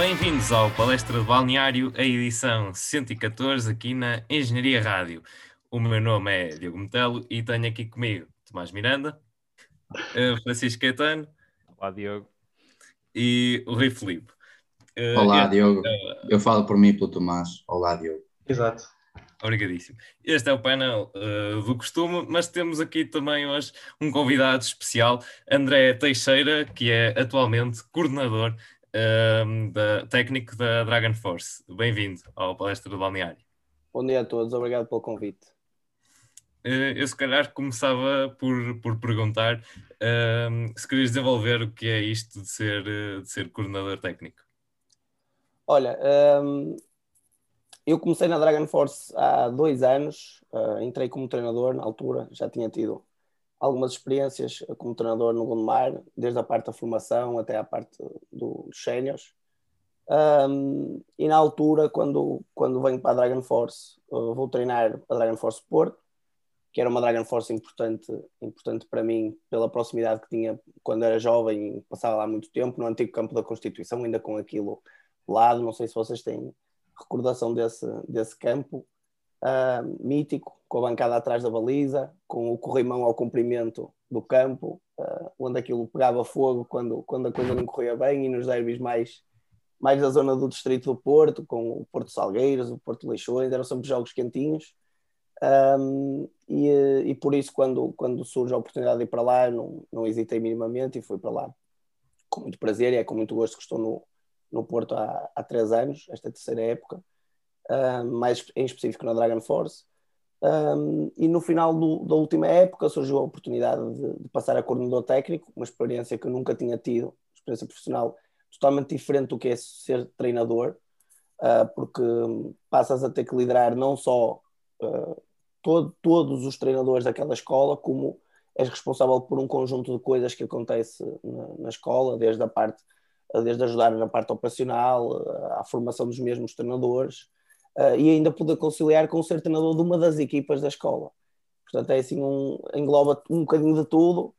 Bem-vindos ao Palestra de Balneário, a edição 114 aqui na Engenharia Rádio. O meu nome é Diogo Metelo e tenho aqui comigo Tomás Miranda, eh, Francisco Caetano. Olá, Diogo. E o Rui Filipe. Eh, Olá, Diogo. É Eu falo por mim e pelo Tomás. Olá, Diogo. Exato. Obrigadíssimo. Este é o painel uh, do costume, mas temos aqui também hoje um convidado especial, André Teixeira, que é atualmente coordenador uh, da, técnico da Dragon Force. Bem-vindo ao Palestra do Balneário. Bom dia a todos, obrigado pelo convite. Uh, eu se calhar começava por, por perguntar uh, se querias desenvolver o que é isto de ser, de ser coordenador técnico. Olha, um, eu comecei na Dragon Force há dois anos, uh, entrei como treinador na altura, já tinha tido algumas experiências como treinador no Gondomar, desde a parte da formação até a parte do, dos séniores. Um, e na altura, quando, quando venho para a Dragon Force, uh, vou treinar a Dragon Force Porto, que era uma Dragon Force importante, importante para mim, pela proximidade que tinha quando era jovem, passava lá muito tempo, no antigo campo da Constituição, ainda com aquilo lado. Não sei se vocês têm recordação desse, desse campo uh, mítico, com a bancada atrás da baliza, com o corrimão ao comprimento do campo, uh, onde aquilo pegava fogo quando, quando a coisa não corria bem, e nos derbys mais, mais da zona do distrito do Porto, com o Porto Salgueiros, o Porto Leixões, eram sempre jogos quentinhos. Um, e, e, por isso, quando, quando surge a oportunidade de ir para lá, não, não hesitei minimamente e fui para lá com muito prazer e é com muito gosto que estou no, no Porto há, há três anos, esta terceira época, mais em específico na Dragon Force. Um, e no final do, da última época surgiu a oportunidade de, de, passar a coordenador técnico, uma experiência que eu nunca tinha tido, experiência profissional totalmente diferente do que é ser treinador, uh, porque passas a ter que liderar não só uh, todo, todos os treinadores daquela escola, como és responsável por um conjunto de coisas que acontece na, na escola, desde a parte desde ajudar na parte operacional, à formação dos mesmos treinadores, uh, e ainda poder conciliar com ser treinador de uma das equipas da escola. Portanto, é assim, um, engloba um bocadinho de tudo,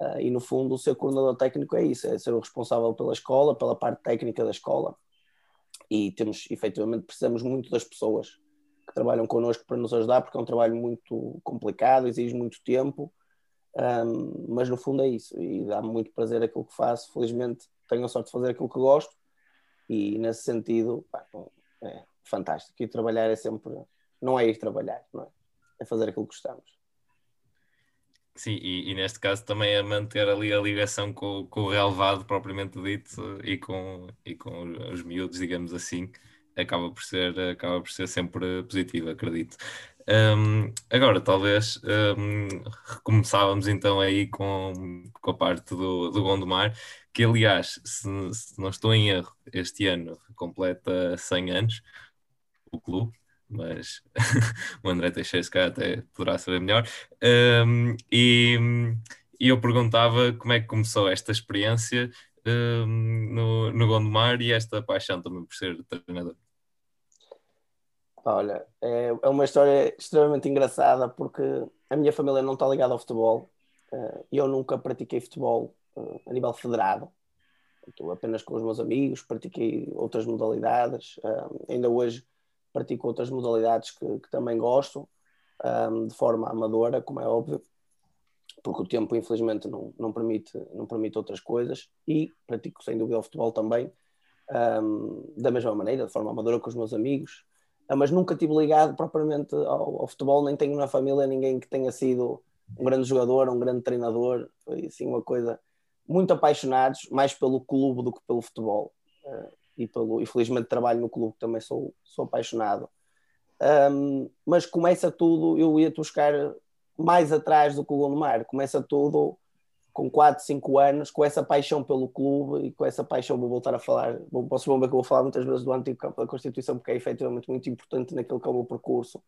uh, e no fundo, o ser coordenador técnico é isso: é ser o responsável pela escola, pela parte técnica da escola. E temos, efetivamente, precisamos muito das pessoas que trabalham connosco para nos ajudar, porque é um trabalho muito complicado, exige muito tempo. Um, mas no fundo é isso, e dá-me muito prazer aquilo que faço. Felizmente tenho a sorte de fazer aquilo que gosto, e nesse sentido, pá, é fantástico. E trabalhar é sempre, não é ir trabalhar, não é? é fazer aquilo que gostamos. Sim, e, e, neste caso também é manter ali a ligação com, com o relevado propriamente dito e com, e com os miúdos, digamos assim, acaba por ser, acaba por ser sempre positivo, acredito. Um, agora, talvez um, recomeçávamos então aí com, com a parte do, do Gondomar, que aliás, se, se não estou em erro, este ano completa 100 anos, o clube, mas o André Teixeira se calhar até poderá saber melhor. Um, e, e, eu perguntava como é que começou esta experiência um, no, no Gondomar e esta paixão também por ser treinador. Olha, é, é uma história extremamente engraçada porque a minha família não está ligada ao futebol eh, e eu nunca pratiquei futebol eh, a nível federado. Estou apenas com os meus amigos, pratiquei outras modalidades. Eh, ainda hoje pratico outras modalidades que, que também gosto, de forma amadora, como é óbvio, porque o tempo infelizmente não, não, permite, não permite outras coisas. E pratico sem dúvida o futebol também, da mesma maneira, de forma amadora com os meus amigos. Ah, mas nunca tive ligado propriamente ao, ao, futebol, nem tenho na família ninguém que tenha sido um grande jogador, um grande treinador, foi assim uma coisa muito apaixonados, mais pelo clube do que pelo futebol. Uh, e pelo, infelizmente trabalho no clube, também sou, sou apaixonado. Um, mas começa tudo, eu ia buscar mais atrás do que o Gondomar, começa tudo com 4, 5 anos, com essa paixão pelo clube e com essa paixão, vou voltar a falar, posso ver que eu vou falar muitas vezes do antigo campo da Constituição, porque é efetivamente muito importante naquele que é o meu percurso.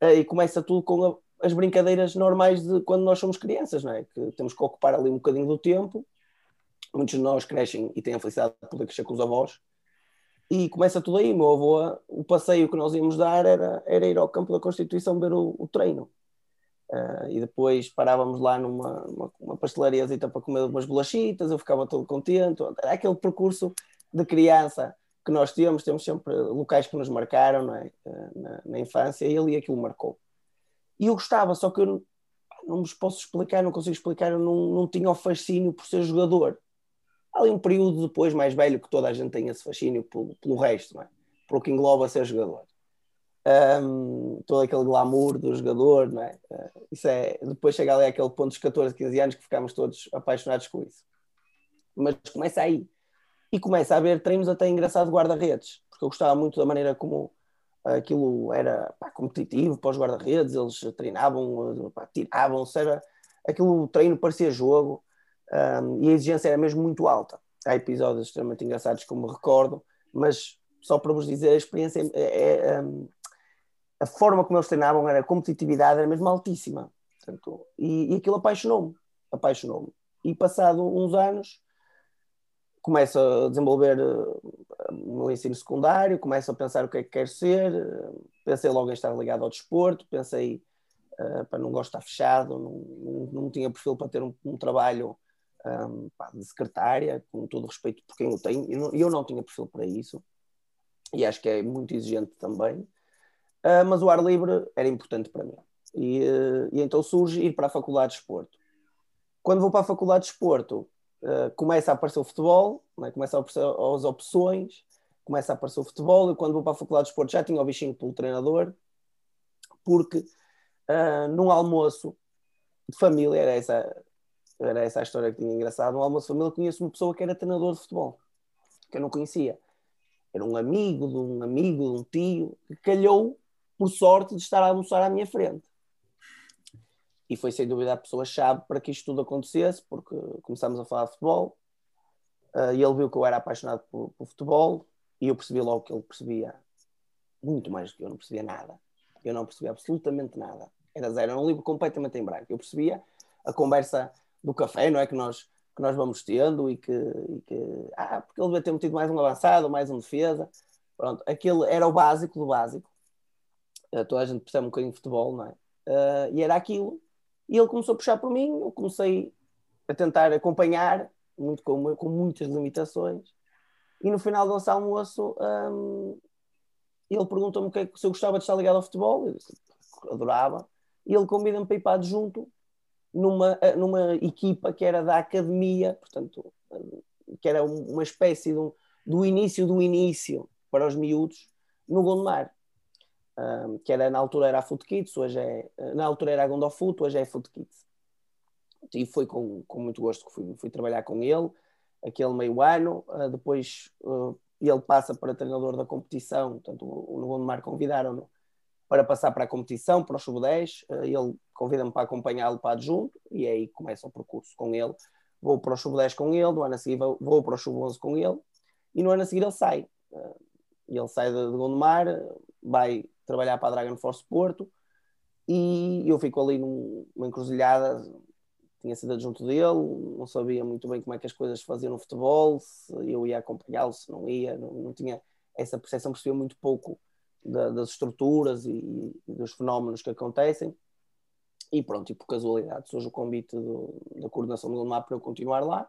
Eh, e começa tudo com a, as brincadeiras normais de quando nós somos crianças, não é? Que temos que ocupar ali um bocadinho do tempo. Muitos de nós crescem e têm a felicidade de poder crescer com os avós. E começa tudo aí. Meu avô, o passeio que nós íamos dar era, era ir ao campo da Constituição ver o, o treino Uh, e depois parávamos lá numa uma, uma pastelaria para comer umas bolachitas, eu ficava todo contente. Era aquele percurso de criança que nós temos, temos sempre locais que nos marcaram é? Uh, na, na, infância e ali aquilo marcou. E eu gostava, só que eu não, não vos posso explicar, não consigo explicar, eu não, não tinha o fascínio por ser jogador. Há ali um período depois mais velho que toda a gente tem esse fascínio pelo, pelo resto, não é? pelo que engloba ser jogador um, todo aquele glamour do jogador, não é? Uh, isso é, depois chega ali aquele ponto dos 14, 15 anos que ficamos todos apaixonados com isso. Mas começa aí. E começa a haver treinos até engraçado guarda-redes, porque eu gostava muito da maneira como aquilo era pá, competitivo para os guarda-redes, eles treinavam, tiravam, ou seja, aquilo treino parecia jogo um, e a exigência era mesmo muito alta. Há episódios extremamente engraçados como me recordo, mas só para vos dizer, a experiência é, é, a forma como eles treinavam era a competitividade era mesmo altíssima. Portanto, e, e aquilo apaixonou-me, apaixonou-me. E passado uns anos começo a desenvolver uh, no ensino secundário, começo a pensar o que é que quero ser, uh, pensei logo em estar ligado ao desporto, pensei uh, para não gosto de estar fechado, não, não, não tinha perfil para ter um, um trabalho um, pá, de secretária, com todo respeito por quem tenho, e eu, eu não tinha perfil para isso, e acho que é muito exigente também. Uh, mas o ar livre era importante para mim. E, uh, e, então surge ir para a Faculdade de Esporto. Quando vou para a Faculdade de Esporto, uh, começa a aparecer o futebol, né? começa a aparecer as opções, começa a aparecer o futebol. E quando vou para a Faculdade de Esporto já tinha o bichinho pelo treinador, porque num almoço de família, era essa, era essa a história que tinha engraçado, num almoço de família conheço uma pessoa que era treinador de futebol, que eu não conhecia. Era um amigo de um amigo, de um tio, que calhou por sorte de estar a almoçar à minha frente. E foi sem dúvida a pessoa-chave para que isto tudo acontecesse, porque começámos a falar de futebol uh, e ele viu que eu era apaixonado por, por, futebol e eu percebi logo que ele percebia muito mais do que eu, não percebia nada. Eu não percebia absolutamente nada. Era zero, era um livro completamente em branco. Eu percebia a conversa do café, não é? Que nós, que nós vamos tendo e que, e que ah, porque ele devia ter metido mais um avançado, mais um defesa. Pronto, aquele era o básico do básico uh, toda a gente percebe um bocadinho de futebol, não é? Uh, e era aquilo. E ele começou a puxar por mim, eu comecei a tentar acompanhar, muito com, com muitas limitações. E no final do nosso almoço, um, ele perguntou-me é se eu gostava de estar ligado ao futebol. Eu disse, adorava. E ele convida-me para ir para adjunto numa, numa equipa que era da academia, portanto, que era uma espécie de um, do início do início para os miúdos no Gondomar um, que era, na altura era a Foot Kids, hoje é, na altura era a Gondofoot, hoje é a Foot Kids. E foi com, com muito gosto que fui, fui trabalhar com ele, aquele meio ano, uh, depois uh, ele passa para treinador da competição, portanto no Gondomar convidaram-no para passar para a competição, para o Sub-10, uh, ele convida-me para acompanhá-lo para adjunto, e aí começa o percurso com ele, vou para o Sub-10 com ele, no ano a seguir vou, para o Sub-11 com ele, e no ano a seguir ele sai. ele sai de Gondomar, vai trabalhar para a Dragon Force Porto e eu fico ali numa encruzilhada, tinha sido adjunto dele, não sabia muito bem como é que as coisas se faziam no futebol, se eu ia acompanhá-lo, se não ia, não, não, tinha essa percepção, percebia muito pouco da, das estruturas e, e, dos fenómenos que acontecem. E pronto, e por casualidade surge o convite do, da coordenação do mapa para eu continuar lá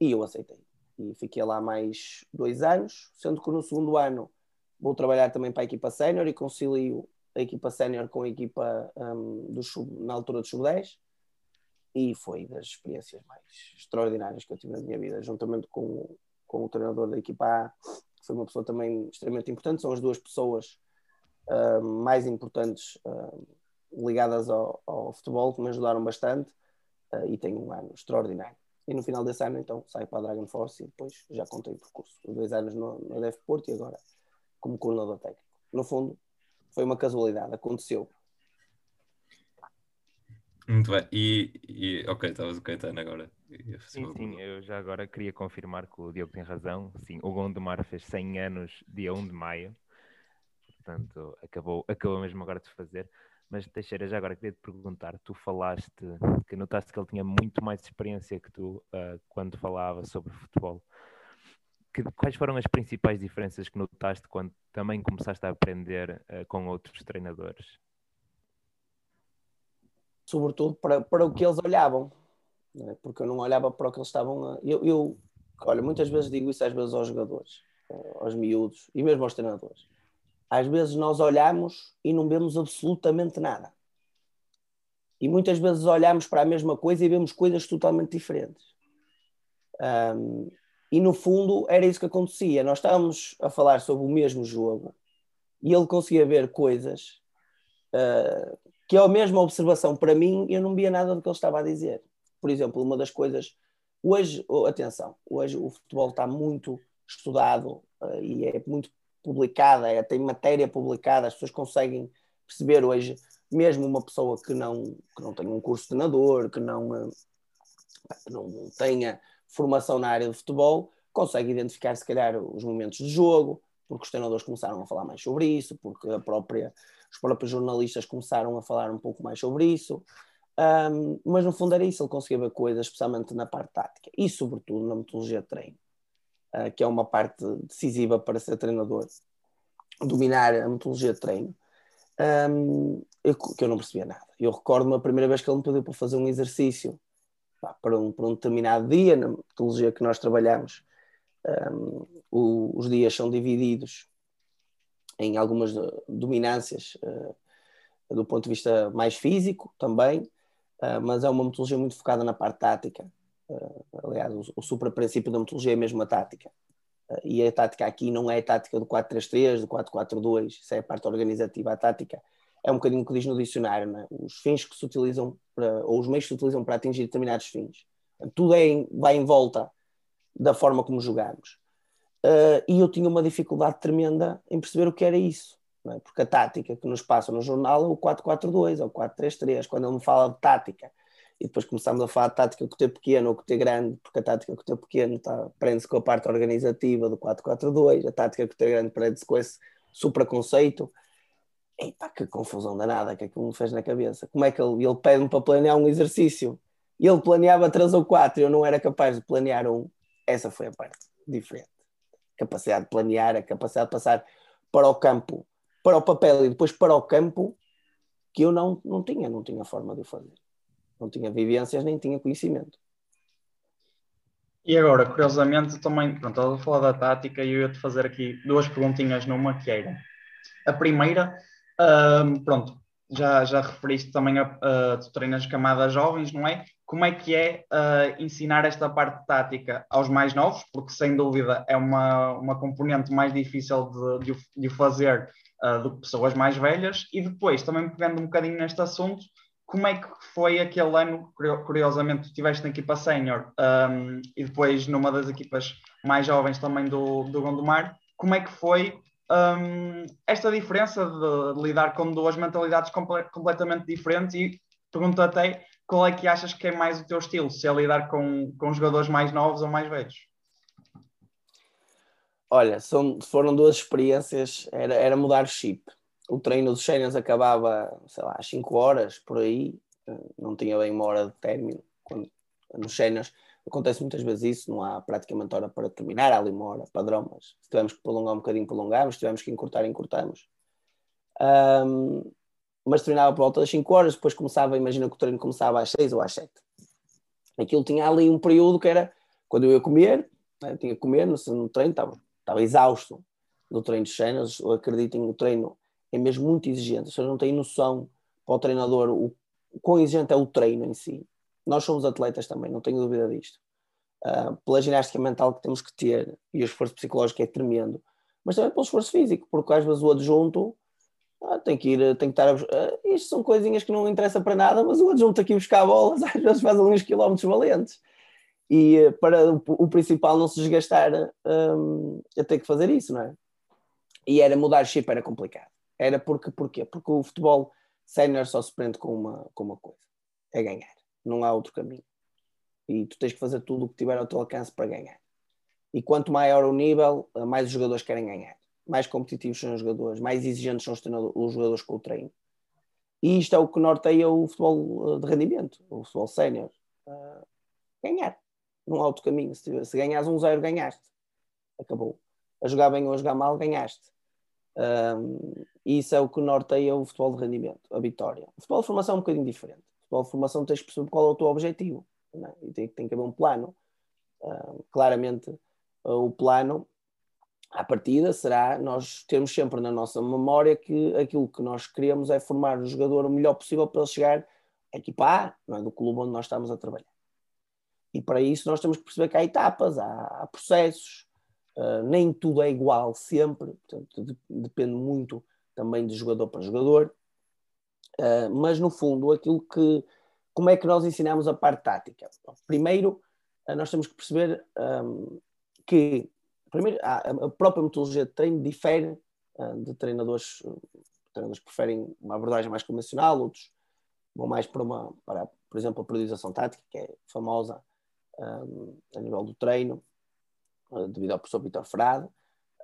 e eu aceitei. E fiquei lá mais dois anos, sendo que no segundo ano vou trabalhar também para a equipa sénior e concilio a equipa sénior com a equipa um, do sub, na altura do sub-10 e foi das experiências mais extraordinárias que eu tive na minha vida, juntamente com, com o treinador da equipa A, que foi uma pessoa também extremamente importante, são as duas pessoas uh, mais importantes uh, ligadas ao, ao, futebol que me ajudaram bastante uh, e tenho um ano extraordinário. E no final desse ano, então, saio para a Dragon Force e depois já contei o percurso. Dois anos no, no Porto e agora como coordenador técnico. No fundo, foi uma casualidade, aconteceu. Muito bem. E, e ok, estavas o Caetano agora. Sim, sim, eu já agora queria confirmar que o Diogo tem razão. Sim, o Gondomar fez 100 anos dia 1 de maio. Portanto, acabou, acabou mesmo agora de fazer. Mas Teixeira, já agora queria te perguntar, tu falaste que notaste que ele tinha muito mais experiência que tu uh, quando falava sobre futebol que, quais foram as principais diferenças que notaste quando também começaste a aprender uh, com outros treinadores? Sobretudo para, para o que eles olhavam, é? porque eu não olhava para o que eles estavam a. Eu, eu, olha, muitas vezes digo isso às vezes aos jogadores, aos miúdos e mesmo aos treinadores. Às vezes nós olhamos e não vemos absolutamente nada. E muitas vezes olhamos para a mesma coisa e vemos coisas totalmente diferentes. Um, e no fundo era isso que acontecia. Nós estávamos a falar sobre o mesmo jogo e ele conseguia ver coisas uh, que é a mesma observação para mim, eu não via nada do que ele estava a dizer. Por exemplo, uma das coisas. Hoje, oh, atenção, hoje o futebol está muito estudado uh, e é muito publicada, é, tem matéria publicada, as pessoas conseguem perceber hoje, mesmo uma pessoa que não, que não tenha um curso de treinador, que não, uh, que não tenha formação na área de futebol, consegue identificar se calhar os momentos de jogo, porque os treinadores começaram a falar mais sobre isso, porque a própria, os próprios jornalistas começaram a falar um pouco mais sobre isso. Um, mas no fundo era isso, ele conseguia ver coisas, especialmente na parte tática e, sobretudo, na metodologia de treino, uh, que é uma parte decisiva para ser treinador. Dominar a metodologia de treino, um, eu, que eu não percebia nada. Eu recordo-me a primeira vez que ele me pediu para fazer um exercício pá, para, um, para um determinado dia, na metodologia que nós trabalhamos, um, o, os dias são divididos em algumas dominâncias uh, do ponto de vista mais físico também, uh, mas é uma metodologia muito focada na parte tática. Aliás, o, supra-princípio da metodologia é mesmo a tática. e a tática aqui não é a tática do 4-3-3, do 4-4-2, isso é a parte organizativa. A tática é um bocadinho que diz no dicionário, é? os fins que se utilizam, para, ou os meios que se utilizam para atingir determinados fins. Tudo é em, vai em volta da forma como jogamos. Uh, e eu tinha uma dificuldade tremenda em perceber o que era isso, é? porque a tática que nos passa no jornal é o 4-4-2, é o 4-3-3. Quando ele me fala de tática e depois começamos a falar de tática com o T pequeno ou com o T grande, porque a tática com o T pequeno tá, prende-se com a parte organizativa do 4-4-2, a tática com o T grande prende-se com esse supraconceito. Epá, que confusão danada que aquilo me fez na cabeça. Como é que ele, ele pede-me para planear um exercício? Ele planeava três ou quatro e eu não era capaz de planear um. Essa foi a parte diferente. Capacidade de planear, a capacidade de passar para o campo, para o papel e depois para o campo, que eu não, não tinha, não tinha forma de o fazer. Não tinha vivências, nem tinha conhecimento. E agora, curiosamente, também, pronto, estava a falar da tática e eu ia-te fazer aqui duas perguntinhas numa que era. A primeira um, pronto, já, já referiste também a, a tu treinas camadas jovens, não é? Como é que é uh, ensinar esta parte tática aos mais novos? Porque sem dúvida é uma, uma componente mais difícil de, de, de fazer uh, do que pessoas mais velhas. E depois, também pegando um bocadinho neste assunto, como é que foi aquele ano, curiosamente, tu estiveste na equipa sénior um, e depois numa das equipas mais jovens também do, do Gondomar, como é que foi um, esta diferença de, de, lidar com duas mentalidades comple completamente diferentes e pergunto até qual é que achas que é mais o teu estilo, se é lidar com, com jogadores mais novos ou mais velhos? Olha, são, foram duas experiências, era, era mudar chip. O treino dos Seniors acabava, sei lá, às 5 horas, por aí, não tinha bem uma hora de término. Quando, nos Seniors Acontece muitas vezes isso, não há praticamente hora para terminar, há ali uma hora padrão, mas se tivermos que prolongar um bocadinho, prolongamos, se tivermos que encurtar, encurtamos. Um, mas terminava por volta das 5 horas, depois começava, imagina que o treino começava às 6 ou às 7. Aquilo tinha ali um período que era quando eu ia comer, né, tinha que comer no, no treino, estava, estava exausto do treino de cenas, acreditem, o treino é mesmo muito exigente, pessoas não têm noção para o treinador o, o quão exigente é o treino em si nós somos atletas também, não tenho dúvida disto. Uh, pela ginástica mental que temos que ter e o esforço psicológico é tremendo, mas também pelo esforço físico, porque às vezes o adjunto ah, tem que ir, tem que estar a, ah, isto são coisinhas que não interessam para nada, mas o adjunto aqui buscar bolas às vezes faz ali uns quilómetros valentes e uh, para o, principal não se desgastar um, a ter que fazer isso, não é? E era mudar chip era complicado. Era porque, porquê? Porque o futebol sénior só se prende com uma, com uma coisa, é ganhar não há outro caminho. E tu tens que fazer tudo o que tiver ao teu alcance para ganhar. E quanto maior o nível, mais os jogadores querem ganhar. Mais competitivos são os jogadores, mais exigentes são os, os jogadores com o treino. E isto é o que norteia o futebol eh, de rendimento, o futebol sénior. Uh, ganhar. Há outro caminho. Se, se ganhas um zero, ganhaste. Acabou. A jogar bem ou a jogar mal, ganhaste. Um, isso é o que norteia o futebol de rendimento, a vitória. O futebol de formação é um bocadinho diferente futebol de formação tens que perceber qual é o teu objetivo é? e tem, tem que haver um plano. Uh, claramente, uh, o plano à partida será nós termos sempre na nossa memória que aquilo que nós queremos é formar o jogador o melhor possível para ele chegar à equipa A, é? do clube onde nós estamos a trabalhar. E para isso nós temos que perceber que há etapas, há, há processos, uh, nem tudo é igual sempre, portanto, de, depende muito também de jogador para jogador. Uh, mas no fundo, aquilo que como é que nós ensinamos a parte tática? Primeiro, uh, nós temos que perceber um, que primeiro, a, própria metodologia de treino difere de treinadores, treinadores que preferem uma abordagem mais convencional, outros vão mais para uma, para, por exemplo, a periodização tática, que é famosa um, a nível do treino, devido ao professor Vitor Frade.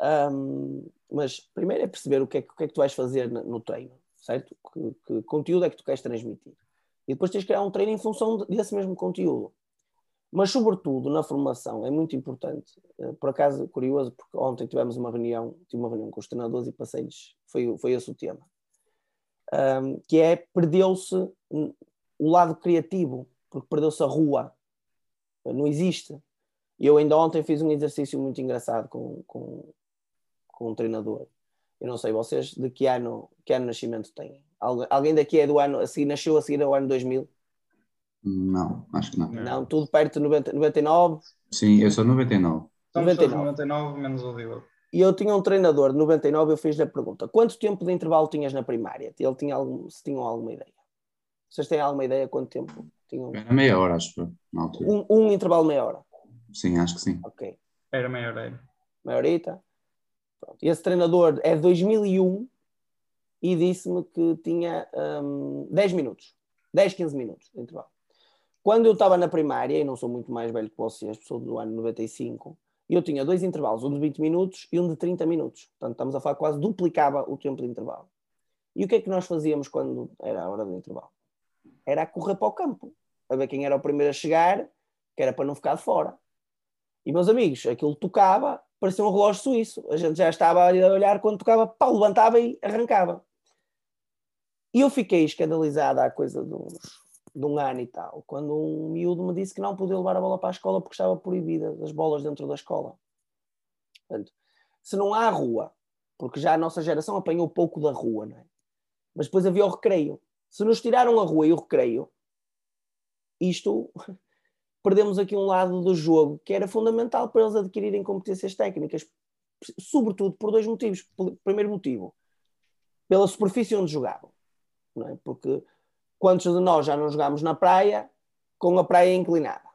Um, mas primeiro é perceber o que é, o que, é que tu vais fazer no treino, certo? Que, que, conteúdo é que tu queres transmitir. E depois tens que criar um treino em função desse mesmo conteúdo. Mas, sobretudo, na formação é muito importante. Uh, por acaso, curioso, porque ontem tivemos uma reunião, tive uma reunião com os treinadores e passei-lhes, foi, foi esse o tema, um, que é perdeu-se o lado criativo, porque perdeu-se a rua, não existe. Eu ainda ontem fiz um exercício muito engraçado com, com, com um treinador. Eu não sei, vocês de que ano, que ano de nascimento têm? Alguém daqui é do ano, a seguir, nasceu a seguir ao ano 2000? Não, acho que não. Não, tudo perto de 90, 99? Sim, eu sou 99. 99. 99 menos o Diogo. E eu tinha um treinador de 99, eu fiz-lhe a pergunta: quanto tempo de intervalo tinhas na primária? Ele tinha algum, se tinham alguma ideia. Vocês têm alguma ideia quanto tempo tinham? Era meia hora, acho na altura. Um, um intervalo meia hora. Sim, acho que sim. Ok. Era meia hora. Meia horita. Pronto. Esse treinador é de 2001 e disse-me que tinha um, 10 minutos. 10, 15 minutos de intervalo. Quando eu estava na primária, e não sou muito mais velho que vocês, sou do ano 95, eu tinha dois intervalos, um de 20 minutos e um de 30 minutos. Portanto, estamos a falar quase duplicava o tempo de intervalo. E o que é que nós fazíamos quando era a hora do intervalo? Era a correr para o campo, a ver quem era o primeiro a chegar, que era para não ficar de fora. E, meus amigos, aquilo tocava, parecia um relógio suíço. A gente já estava a olhar quando tocava, pá, levantava e arrancava. E eu fiquei escandalizado há coisa uns, de um ano e tal, quando um miúdo me disse que não podia levar a bola para a escola porque estava proibida das bolas dentro da escola. Portanto, se não há rua, porque já a nossa geração apanhou pouco da rua, não é? mas depois havia o recreio. Se nos tiraram a rua e o recreio, isto perdemos aqui um lado do jogo que era fundamental para eles adquirirem competências técnicas, sobretudo por dois motivos. Primeiro motivo, pela superfície onde jogavam, não é? porque quantos de nós já não jogámos na praia com a praia inclinada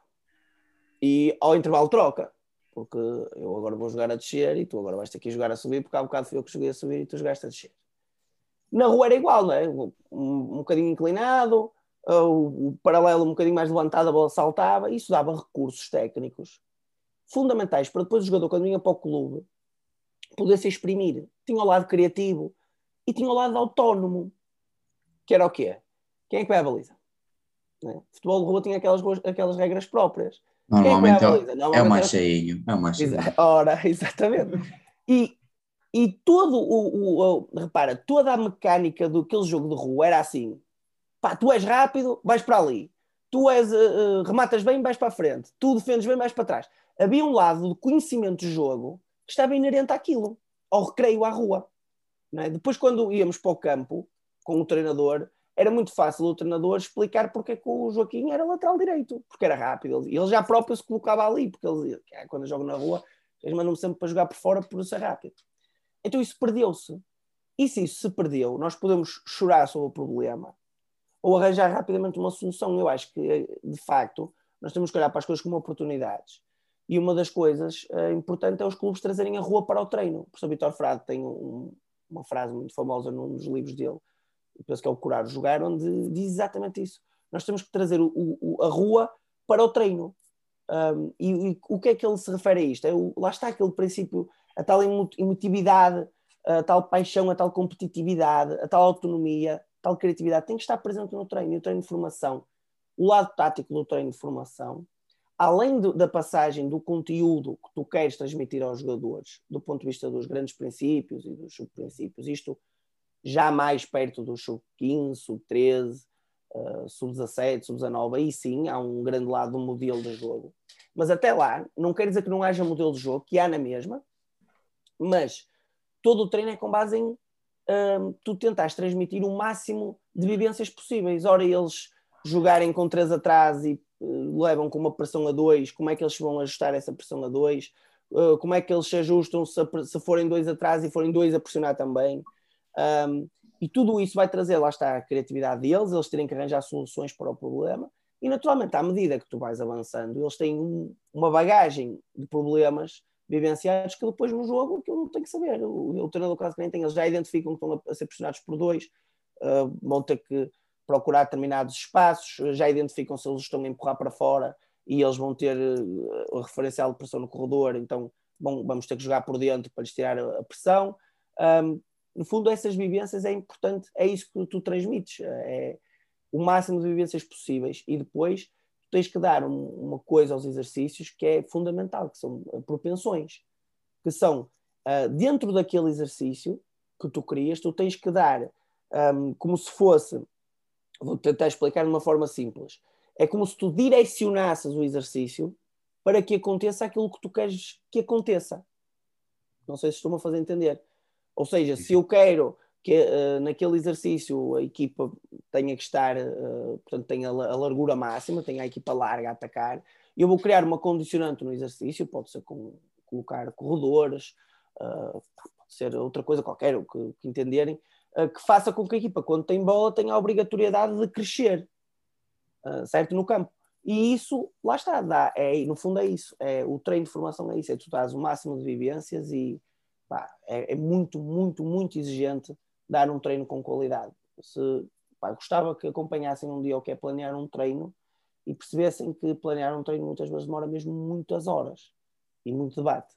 e ao intervalo troca, porque eu agora vou jogar a descer e tu agora vais ter que jogar a subir, porque há um bocado fui eu que joguei a subir e tu jogaste a descer. Na rua era igual, não é? Um, um bocadinho inclinado, o, o, paralelo um bocadinho mais levantado, a bola saltava, isso dava recursos técnicos fundamentais para depois o jogador, quando vinha para o clube, poder se exprimir. Tinha o lado criativo e tinha o lado autónomo, que era o quê? Quem é que vai à baliza? É? Futebol de rua tinha aquelas, aquelas regras próprias. Normalmente, é, é, é o mais cheinho. É o mais cheinho. Ora, exatamente. E, e todo o, o, o, repara, toda a mecânica do aquele jogo de rua era assim: pá, tu és rápido, vais para ali, tu és, uh, rematas bem, vais para a frente, tu defendes bem, vais para trás. Havia um lado de conhecimento de jogo que estava inerente àquilo, ao recreio à rua. É? Depois, quando íamos para o campo com o treinador, era muito fácil o treinador explicar porque é que o Joaquim era lateral direito, porque era rápido. Ele já próprio se colocava ali, porque ele ah, quando eu jogo na rua, eles mandam-me sempre para jogar por fora por ser rápido. Então isso perdeu-se. E se isso se perdeu, nós podemos chorar sobre o problema ou arranjar rapidamente uma solução. Eu acho que, de facto, nós temos que olhar para as coisas como oportunidades. E uma das coisas uh, importantes é os clubes trazerem a rua para o treino. O professor Vitor Frade tem um, uma frase muito famosa num dos livros dele, penso que é o Curar Jogar, onde diz exatamente isso. Nós temos que trazer o, o, a rua para o treino. Um, e, e, o que é que ele se refere a isto? É o, lá está aquele princípio a tal emotividade, a tal paixão, a tal competitividade, a tal autonomia, a tal criatividade tem que estar presente no treino. E o treino de formação, o lado tático do treino de formação, além do, da passagem do conteúdo que tu queres transmitir aos jogadores, do ponto de vista dos grandes princípios e dos subprincípios, isto já mais perto do sub-15, sub-13, uh, sub-17, sub-19, aí sim há um grande lado do modelo de jogo. Mas até lá, não quer dizer que não haja modelo de jogo, que há na mesma, mas todo o treino é com base em um, tu tentares transmitir o máximo de vivências possíveis. Ora, eles jogarem com três atrás e uh, levam com uma pressão a dois, como é que eles vão ajustar essa pressão a dois? Uh, como é que eles se ajustam se, se, forem dois atrás e forem dois a pressionar também? Um, e tudo isso vai trazer, lá está, a criatividade deles, eles terem que arranjar soluções para o problema. E naturalmente, à medida que tu vais avançando, eles têm um, uma bagagem de problemas vivenciados que depois no jogo aquilo não tem que saber. O, o treinador quase que nem tem, eles já identificam que estão a, ser pressionados por dois, uh, vão ter que procurar determinados espaços, já identificam se eles estão a empurrar para fora e eles vão ter uh, referencial de pressão no corredor, então bom, vamos ter que jogar por dentro para lhes tirar a, a pressão. Um, no fundo, essas vivências é importante, é isso que tu transmites, é o máximo de vivências possíveis e depois tens que dar um, uma coisa aos exercícios que é fundamental, que são eh, propensões, que são uh, dentro daquele exercício que tu crias, tu tens que dar um, como se fosse, vou tentar explicar de uma forma simples, é como se tu direcionasses o exercício para que aconteça aquilo que tu queres que aconteça. Não sei se estou-me a fazer entender. Ou seja, se eu quero que uh, naquele exercício a equipa tenha que estar, uh, portanto, tenha a largura máxima, tenha a equipa larga a atacar. Eu vou criar uma condicionante no exercício, pode ser com, colocar corredores, uh, pode ser outra coisa qualquer, o que, que entenderem, que faça com que a equipa, quando tem bola, tenha a obrigatoriedade de crescer, certo? No campo. E isso, lá está, dá, é, no fundo é isso, é, o treino de formação é isso, é tu dás o máximo de vivências e pá, é, é muito, muito, muito exigente dar um treino com qualidade. Se, pá, gostava que acompanhassem um dia o que é planear um treino e percebessem que planear um treino muitas vezes demora mesmo muitas horas e muito debate.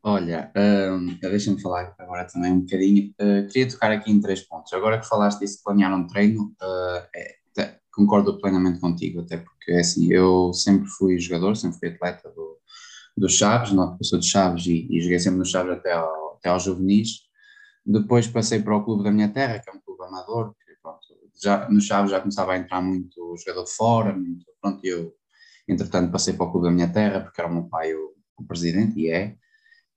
Olha, uh, deixa-me falar agora também um bocadinho. Uh, queria tocar aqui em três pontos. Agora que falaste disso planear um treino, uh, é, concordo plenamente contigo, até porque assim, eu sempre fui jogador, sempre fui atleta do, do Chaves, não, eu sou de Chaves e, e joguei sempre no Chaves até ao, até aos juvenis. Depois passei para o clube da minha terra, que é um clube amador, que pronto, já, no Chaves já começava a entrar muito jogador fora, muito, pronto, eu entretanto passei para o clube da minha terra, porque era o meu pai o, o presidente, e é,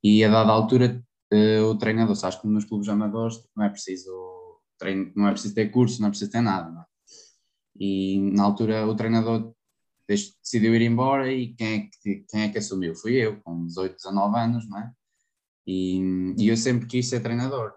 e a dada altura uh, o treinador, sabes que nos clubes amadores não é preciso treino, não é preciso ter curso, não é preciso ter nada, é? E na altura o treinador decidiu ir embora e quem é que, quem é que assumiu? Fui eu, com 18, 19 anos, não é? E, e eu sempre quis ser treinador.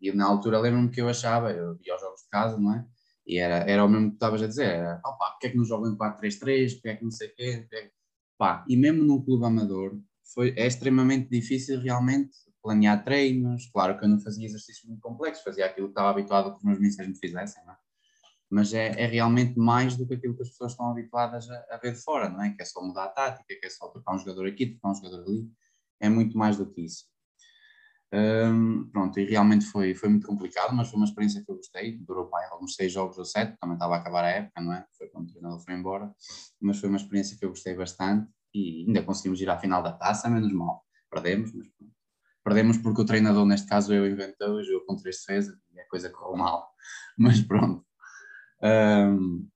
E na altura lembro-me que eu achava, eu ia aos jogos de casa, não é? E era, era o mesmo que estavas a dizer, era, porque é que não jogam em 4-3-3, porque é que não sei o quê, é... Pá, e mesmo num clube amador, foi, é extremamente difícil realmente planear treinos, claro que eu não fazia exercícios muito complexos, fazia aquilo que estava habituado que os meus ministros me fizessem, não é? Mas é, é, realmente mais do que aquilo que as pessoas estão habituadas a, a, ver de fora, não é? Que é só mudar a tática, que é só trocar um jogador aqui, trocar um jogador ali, é muito mais do que isso. Um, pronto, e realmente foi, foi muito complicado, mas foi uma experiência que eu gostei. Durou pai, alguns seis jogos ou sete, também estava a acabar a época, não é? Foi quando o treinador foi embora, mas foi uma experiência que eu gostei bastante e ainda conseguimos ir à final da taça, menos mal. Perdemos, mas pronto. Perdemos porque o treinador, neste caso eu, inventou e jogou com três defesas e a coisa correu mal, mas pronto. Um,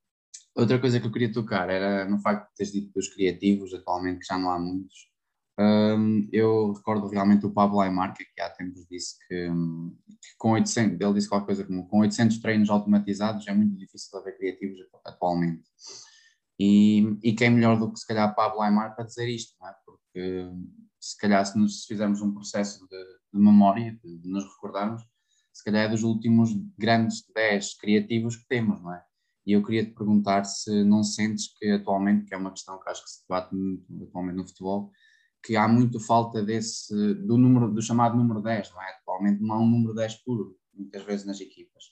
outra coisa que eu queria tocar era no facto de teres dito dos criativos, atualmente que já não há muitos. Um, eu recordo realmente o Pablo Aymar, que há tempos disse que, que, com 800, ele disse qualquer coisa como com 800 treinos automatizados é muito difícil haver criativos atualmente. E, e quem melhor do que se calhar Pablo Aymar para dizer isto, não é? Porque se calhar se, nos, fizermos um processo de, de memória, de, de, nos recordarmos, se calhar é dos últimos grandes 10 criativos que temos, não é? E eu queria te perguntar se não sentes que atualmente, que é uma questão que acho que se debate muito atualmente no futebol, que há muito falta desse, do número, do chamado número 10, não é? Atualmente não há um número 10 puro, muitas vezes nas equipas.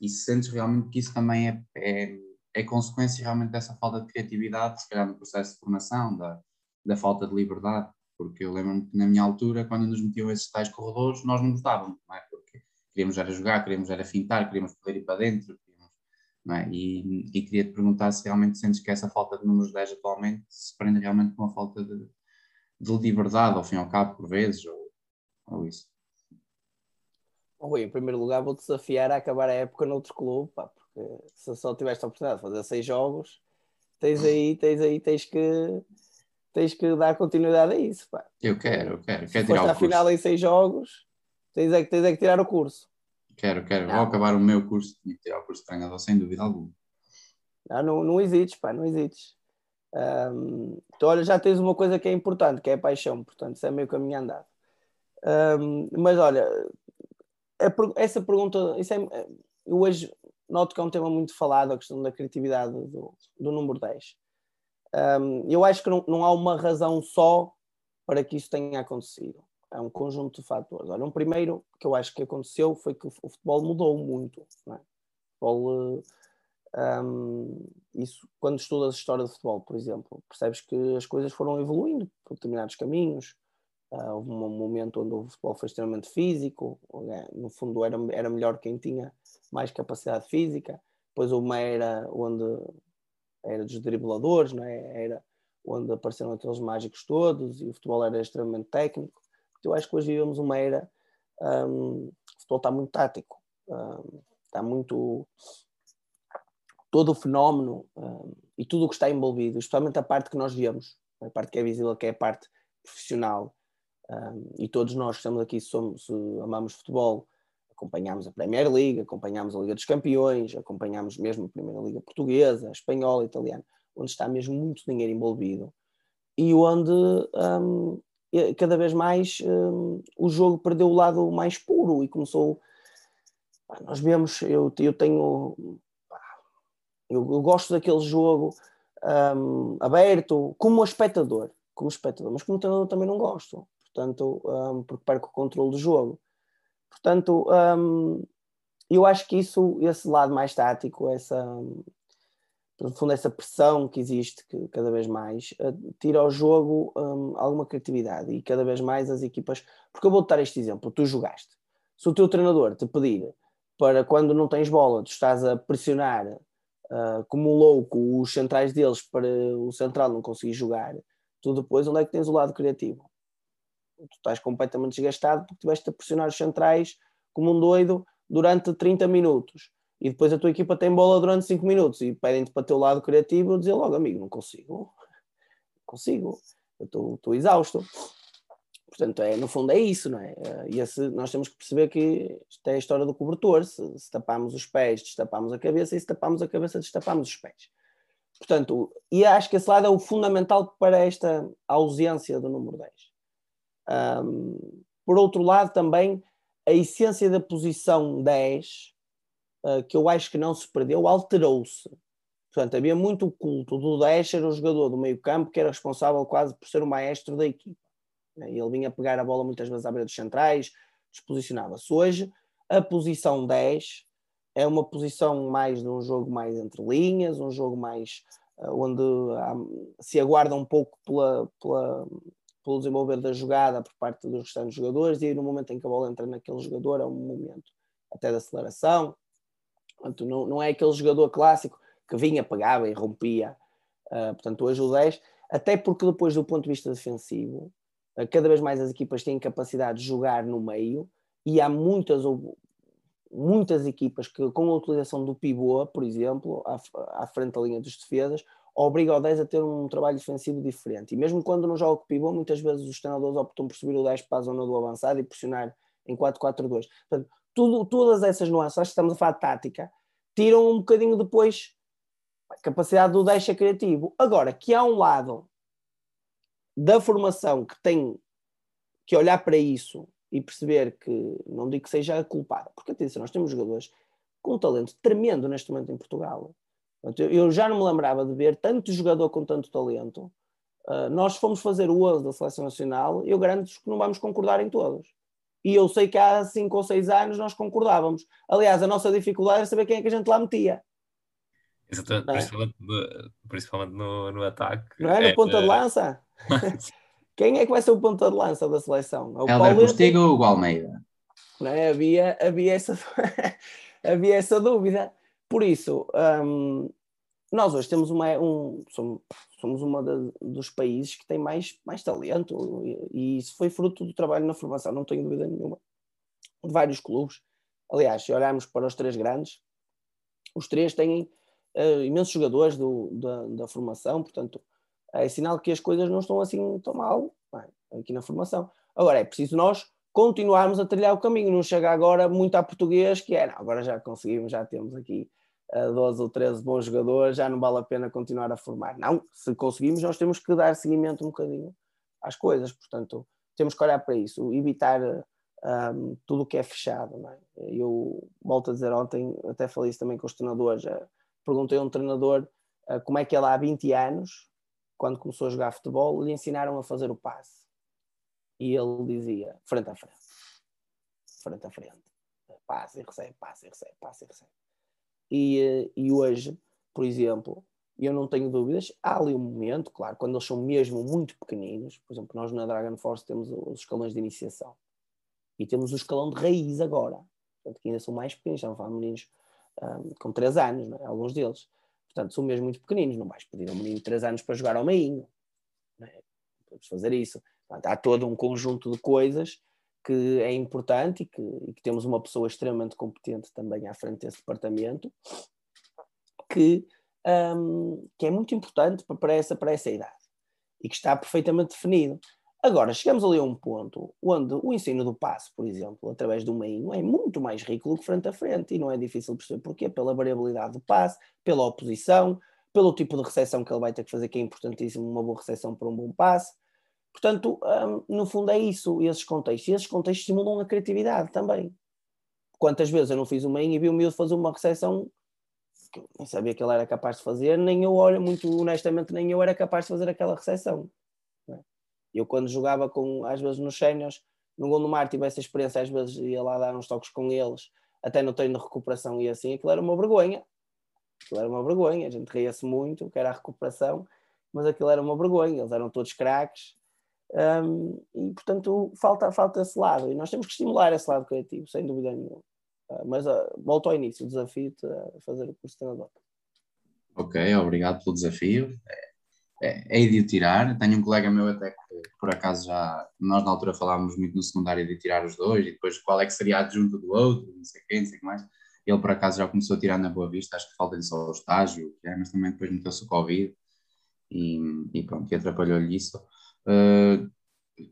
E se sentes realmente que isso também é, é, é consequência realmente dessa falta de criatividade, se calhar no processo de formação, da, da falta de liberdade, porque eu lembro-me que na minha altura, quando nos metiam esses tais corredores, nós não gostávamos, não é? Queríamos era jogar, queríamos era fintar, queríamos poder ir para dentro, é? E, e, queria te perguntar se realmente sentes que essa falta de números 10 atualmente se prende realmente com a falta de, de liberdade, ao fim e ao cabo, por vezes, ou, ou isso. Rui, em primeiro lugar, vou desafiar a acabar a época noutro clube, pá, porque se só tiveste a oportunidade de fazer seis jogos, tens aí, tens aí, tens que tens que dar continuidade a isso. Pá. Eu quero, eu quero. Quero tirar o curso. final em seis jogos, tens é, que, tens é que tirar o curso. Quero, quero. Vou Não. acabar o meu curso. Tenho que tirar o curso de treinador, sem dúvida alguma. Não, não, não hesites, pá, não hesites. Ahm, então, olha, já tens uma coisa que é importante, que é a paixão, portanto, isso é meio caminho andado. Ahm, mas olha, a essa pergunta, isso é, eu hoje noto que é um tema muito falado, a questão da criatividade do, do número 10. Ahm, eu acho que não, não há uma razão só para que isso tenha acontecido. É um conjunto de fatores. Olha, um primeiro que eu acho que aconteceu foi que o futebol mudou muito. É? Futebol, eh, um, isso, quando estudas a história do futebol, por exemplo, percebes que as coisas foram evoluindo por determinados caminhos. Ah, houve um momento onde o futebol foi extremamente físico, eh, no fundo era, era melhor quem tinha mais capacidade física. Depois houve uma era onde era dos dribladores, não é? era onde apareceram aqueles mágicos todos e o futebol era extremamente técnico. Eu acho que hoje vivemos uma era, um, o futebol está muito tático, um, está muito todo o fenómeno um, e tudo o que está envolvido, especialmente a parte que nós vemos, a parte que é visível, que é a parte profissional. Um, e todos nós que estamos aqui, somos, amamos futebol, acompanhamos a Premier League, acompanhamos a Liga dos Campeões, acompanhamos mesmo a Primeira Liga Portuguesa, Espanhola, Italiana, onde está mesmo muito dinheiro envolvido e onde um, cada vez mais um, o jogo perdeu o lado mais puro e começou. Nós vemos, eu, eu tenho. Eu, eu, gosto daquele jogo um, aberto como espectador, como espectador, mas como treinador também não gosto, portanto, porque perco o controle do jogo. Portanto, eu acho que isso, esse lado mais tático, essa no fundo, essa pressão que existe que cada vez mais uh, tira ao jogo um, alguma criatividade e cada vez mais as equipas. Porque eu vou dar este exemplo: tu jogaste. Se o teu treinador te pedir para quando não tens bola, tu estás a pressionar uh, como um louco os centrais deles para o central não conseguir jogar, tu depois onde é que tens o lado criativo? Tu estás completamente desgastado porque estiveste a pressionar os centrais como um doido durante 30 minutos e depois a tua equipa tem bola durante 5 minutos e pedem-te para o teu lado criativo dizer logo, amigo, não consigo, não consigo, eu estou exausto. Portanto, é, no fundo é isso, não é? E esse, nós temos que perceber que isto é a história do cobertor, se, se tapamos os pés, destapamos a cabeça, e se tapamos a cabeça, destapamos os pés. Portanto, e acho que esse lado é o fundamental para esta ausência do número 10. Um, por outro lado, também, a essência da posição 10 Uh, que eu acho que não se perdeu, alterou-se. Portanto, havia muito o culto do 10 ser o jogador do meio campo que era responsável quase por ser o maestro da equipa. Né? Ele vinha pegar a bola muitas vezes à beira dos centrais, disposicionava-se. Hoje, a posição 10 é uma posição mais de um jogo mais entre linhas, um jogo mais uh, onde se aguarda um pouco pela, pela, pelo desenvolver da jogada por parte dos restantes jogadores e aí no momento em que a bola entra naquele jogador é um momento até de aceleração, Portanto, não, não é aquele jogador clássico que vinha, pegava e rompia. Uh, portanto, hoje o 10, até porque depois do ponto de vista defensivo, uh, cada vez mais as equipas têm capacidade de jogar no meio e há muitas, muitas equipas que com a utilização do pivô, por exemplo, à, à frente da linha dos defesas, obriga o 10 a ter um trabalho defensivo diferente. E mesmo quando não joga com pivô, muitas vezes os treinadores optam por subir o 10 para a zona do avançado e pressionar em 4-4-2. Portanto, tudo, todas essas nuances, acho que estamos a falar de tática, tiram um bocadinho depois a capacidade do 10 ser criativo. Agora, que há um lado da formação que tem que olhar para isso e perceber que, não digo que seja a culpada, porque atenção, nós temos jogadores com um talento tremendo neste momento em Portugal. Eu já não me lembrava de ver tanto jogador com tanto talento. Uh, nós fomos fazer o 11 da Seleção Nacional eu garanto que não vamos concordar em todos. E eu sei que há 5 ou 6 anos nós concordávamos. Aliás, a nossa dificuldade era saber quem é que a gente lá metia. Exatamente, é? principalmente, no, principalmente no, no, ataque. Não é? No é, ponta de lança? quem é que vai ser o ponta de lança da seleção? É o Helder Postigo ou o Almeida? Não é? havia, havia, essa, havia essa dúvida. Por isso, um, nós hoje temos uma, um, somos, somos uma de, dos países que tem mais, mais talento e, e, isso foi fruto do trabalho na formação, não tenho dúvida nenhuma, de vários clubes. Aliás, se olharmos para os três grandes, Os três têm uh, imensos jogadores do, da, da, formação, portanto, é sinal que as coisas não estão assim tão mal bem, aqui na formação. Agora, é preciso nós continuarmos a trilhar o caminho, não chega agora muito a português, que é, agora já conseguimos, já temos aqui 12 ou 13 bons jogadores, já não vale a pena continuar a formar. Não, se conseguimos, nós temos que dar seguimento um bocadinho às coisas, portanto, temos que olhar para isso, evitar um, tudo o que é fechado. É? Eu volto a dizer ontem, até falei isso também com os treinadores, uh, perguntei a um treinador uh, como é que ele há 20 anos, quando começou a jogar futebol, lhe ensinaram a fazer o passe. E ele dizia, frente a frente, frente a frente, passe e recebe, passe e recebe, passe e recebe. E, uh, e hoje, por exemplo, eu não tenho dúvidas, há ali um momento, claro, quando eles são mesmo muito pequeninos, por exemplo, nós na Dragon Force temos os escalões de iniciação e temos o escalão de raiz agora, portanto, que ainda são mais a falar de meninos um, com 3 anos, é? alguns deles. Portanto, são mesmo muito pequeninos, não vais pedir a um menino de 3 anos para jogar ao meinho. Não é? Podemos fazer isso. Portanto, há todo um conjunto de coisas que é importante e que, e que, temos uma pessoa extremamente competente também à frente desse departamento, que, um, que é muito importante para essa, para essa idade e que está perfeitamente definido. Agora, chegamos ali a um ponto onde o ensino do passo, por exemplo, através do meio, é muito mais rico do que frente a frente e não é difícil perceber porquê, pela variabilidade do passe, pela oposição, pelo tipo de recepção que ele vai ter que fazer, que é importantíssimo, uma boa recepção para um bom passe. Portanto, um, no fundo é isso, esses contextos. E esses contextos estimulam a criatividade também. Quantas vezes eu não fiz meio e vi o miúdo fazer uma recepção que nem sabia que ele era capaz de fazer, nem eu, olha, muito honestamente, nem eu era capaz de fazer aquela recepção. Eu, quando jogava com, às vezes nos séniores, no Gol do Mar, tive essa experiência, às vezes ia lá dar uns toques com eles, até no treino de recuperação e assim, aquilo era uma vergonha. Aquilo era uma vergonha, a gente ria-se muito, que era a recuperação, mas aquilo era uma vergonha, eles eram todos craques. Um, e portanto falta, falta esse lado e nós temos que estimular esse lado criativo sem dúvida nenhuma uh, mas uh, volto ao início, o desafio de fazer o curso de treinador Ok, obrigado pelo desafio é, é de o tirar. Tenho um colega meu até que, por acaso, já nós na altura falávamos muito no secundário de tirar os dois e depois qual é que seria adjunto do outro, não sei quem, não sei o que mais. Ele, por acaso, já começou a tirar na Boa Vista, acho que falta-lhe só o estágio, é, mas também depois meteu-se o Covid e, e pronto, e atrapalhou-lhe isso. Uh,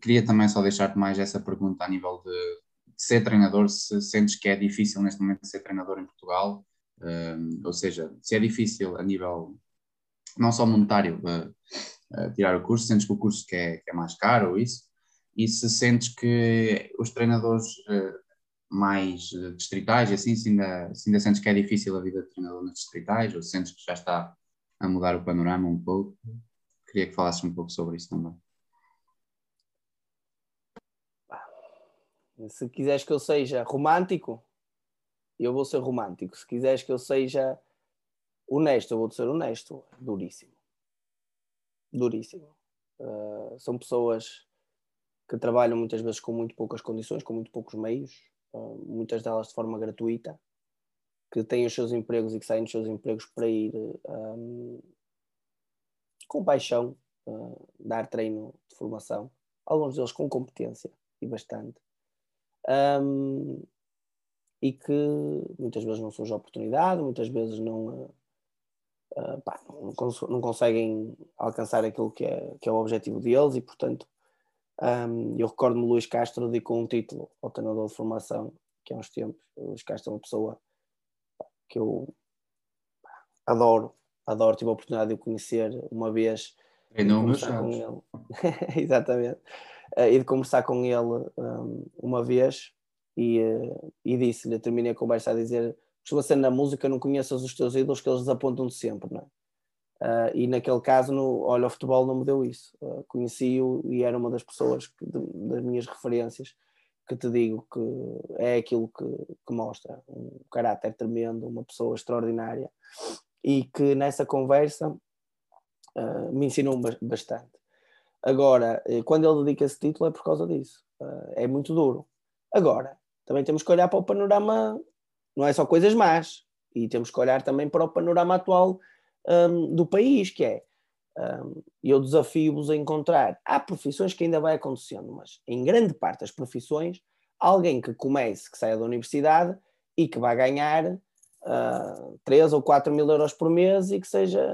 queria também só deixar-te mais essa pergunta a nível de, de, ser treinador, se sentes que é difícil neste momento ser treinador em Portugal, uh, ou seja, se é difícil a nível não só monetário, uh, tirar o curso, sentes que o curso que é, que é, mais caro ou isso, e se sentes que os treinadores mais distritais, assim, se ainda, se ainda sentes que é difícil a vida de treinador nas distritais, ou sentes que já está a mudar o panorama um pouco, queria que falasses um pouco sobre isso também. Se quiseres que eu seja romântico, eu vou ser romântico. Se quiseres que eu seja honesto, eu vou ser honesto, duríssimo. Duríssimo. Uh, são pessoas que trabalham muitas vezes com muito poucas condições, com muito poucos meios, uh, muitas delas de forma gratuita, que têm os seus empregos e que saem dos seus empregos para ir um, com paixão uh, dar treino de formação, alguns deles com competência e bastante. Um, e que muitas vezes não surge oportunidade, muitas vezes não, uh, pá, não, cons não, conseguem alcançar aquilo que é, que é o objetivo deles e, portanto, um, eu recordo-me Luís Castro dedicou um título ao treinador de formação, que há uns tempos. O Luís Castro é uma pessoa que eu pá, adoro, adoro, tive a oportunidade de o conhecer uma vez. E não conversar com ele. Exatamente. E de conversar com ele um, uma vez e, uh, e disse-lhe, terminei a conversa a dizer costuma ser na música, não conheças os teus ídolos que eles desapontam-te sempre, não é? Uh, e naquele caso, no, olha, o futebol não me deu isso. Uh, Conheci-o e era uma das pessoas, que, de, das minhas referências, que te digo que é aquilo que, que, mostra. Um caráter tremendo, uma pessoa extraordinária e que nessa conversa uh, me ensinou bastante. Agora, eh, quando ele dedica esse título é por causa disso. é muito duro. Agora, também temos que olhar para o panorama não é só coisas más. E temos que olhar também para o panorama atual um, do país, que é um, eu desafio-vos a encontrar. Há profissões que ainda vai acontecendo, mas em grande parte das profissões, alguém que comece, que saia da universidade e que vai ganhar uh, 3 ou 4 mil euros por mês e que seja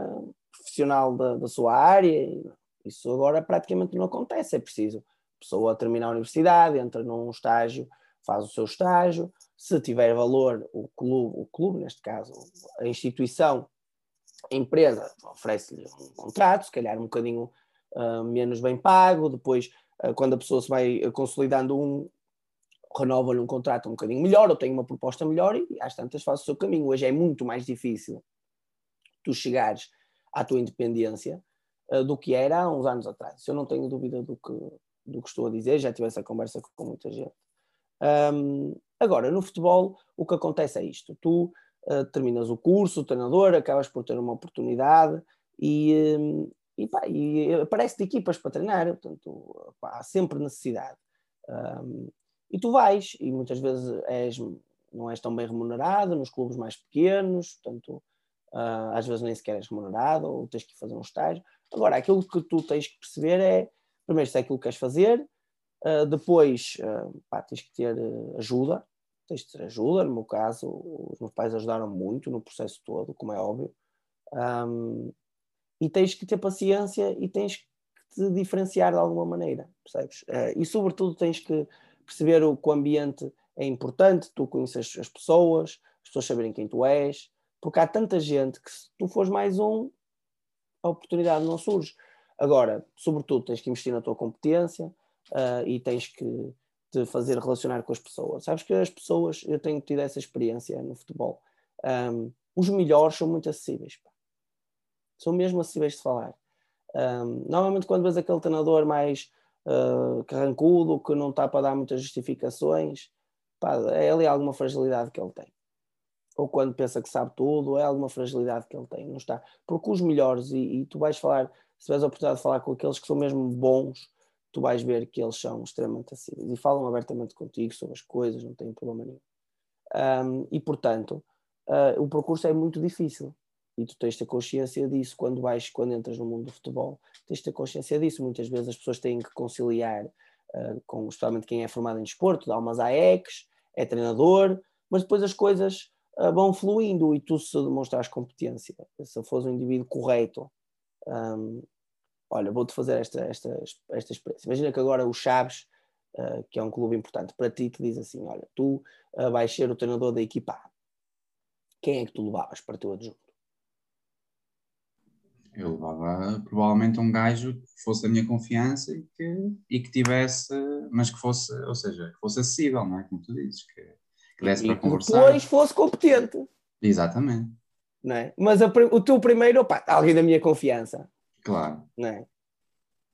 profissional da, da sua área. Isso agora praticamente não acontece, é preciso. A pessoa termina a universidade, entra num estágio, faz o seu estágio, se tiver valor, o clube, o clube neste caso, a instituição, a empresa oferece-lhe um contrato, se calhar um bocadinho uh, menos bem pago, depois uh, quando a pessoa se vai consolidando um, renova-lhe um contrato um bocadinho melhor, ou tem uma proposta melhor e às tantas faz o seu caminho. Hoje é muito mais difícil tu chegares à tua independência do que era há uns anos atrás. Eu não tenho dúvida do que, do que estou a dizer, já tive essa conversa com muita gente. Um, agora, no futebol, o que acontece é isto: tu uh, terminas o curso, o treinador, acabas por ter uma oportunidade e, um, e, pá, e aparece-te equipas para treinar, portanto, pá, há sempre necessidade. Um, e tu vais, e muitas vezes és, não és tão bem remunerado nos clubes mais pequenos, portanto, uh, às vezes nem sequer és remunerado, ou tens que fazer um estágio. Agora, aquilo que tu tens que perceber é, primeiro, se é aquilo que queres fazer, uh, depois, uh, pá, tens que ter ajuda, tens de ter ajuda, no meu caso, os meus pais ajudaram muito no processo todo, como é óbvio, um, e tens que ter paciência e tens que te diferenciar de alguma maneira, percebes? e sobretudo tens que perceber o que o ambiente é importante, tu conheces as pessoas, as pessoas saberem quem tu és, porque há tanta gente que se tu fores mais um, a oportunidade não surge. Agora, sobretudo, tens que investir na tua competência uh, e tens que te fazer relacionar com as pessoas. Sabes que as pessoas, eu tenho tido essa experiência no futebol, um, os melhores são muito acessíveis. Pá. São mesmo acessíveis de falar. Um, normalmente, quando vês aquele treinador mais uh, carrancudo, que não está para dar muitas justificações, pá, é ali alguma fragilidade que ele tem. Ou quando pensa que sabe tudo, é alguma fragilidade que ele tem, não está. Porque os melhores, e, e tu vais falar, se tiveres a oportunidade de falar com aqueles que são mesmo bons, tu vais ver que eles são extremamente acessíveis e falam abertamente contigo sobre as coisas, não tem problema nenhum. Um, e portanto, uh, o percurso é muito difícil e tu tens ter consciência disso quando vais, quando entras no mundo do futebol, tens de consciência disso. Muitas vezes as pessoas têm que conciliar uh, com, especialmente quem é formado em desporto, dá umas AECs, é treinador, mas depois as coisas vão fluindo e tu se demonstrares competência, se fores um indivíduo correto, um, olha, vou-te fazer esta, esta, esta experiência. Imagina que agora o Chaves, uh, que é um clube importante para ti, te diz assim, olha, tu vais ser o treinador da equipa A. Quem é que tu levavas para teu adjunto? eu levava provavelmente um gajo que fosse da minha confiança e que, e que tivesse, mas que fosse, ou seja, que fosse acessível, não é? Como tu dizes, que, que desse e para conversar. depois fosse competente. Exatamente. Não é? Mas a, o teu primeiro, opa, alguém da minha confiança. Claro. Não é?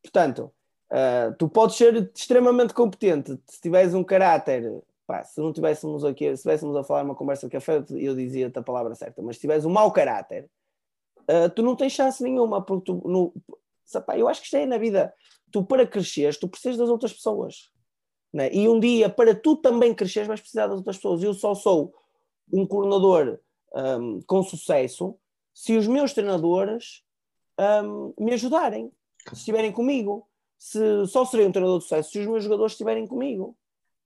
Portanto, uh, tu podes ser extremamente competente se tiveres um caráter. Pá, se não tivéssemos aqui, se estivéssemos a falar uma conversa de café, eu dizia-te a palavra certa, mas se tiveres um mau caráter, uh, tu não tens chance nenhuma, porque tu, no, eu acho que isto é na vida. Tu, para cresceres, tu precisas das outras pessoas. Né? E um dia, para tu também cresceres, vais precisar das outras pessoas. Eu só sou um coordenador um, com sucesso se os meus treinadores um, me ajudarem, se estiverem comigo. Se, só serei um treinador de sucesso se os meus jogadores estiverem comigo.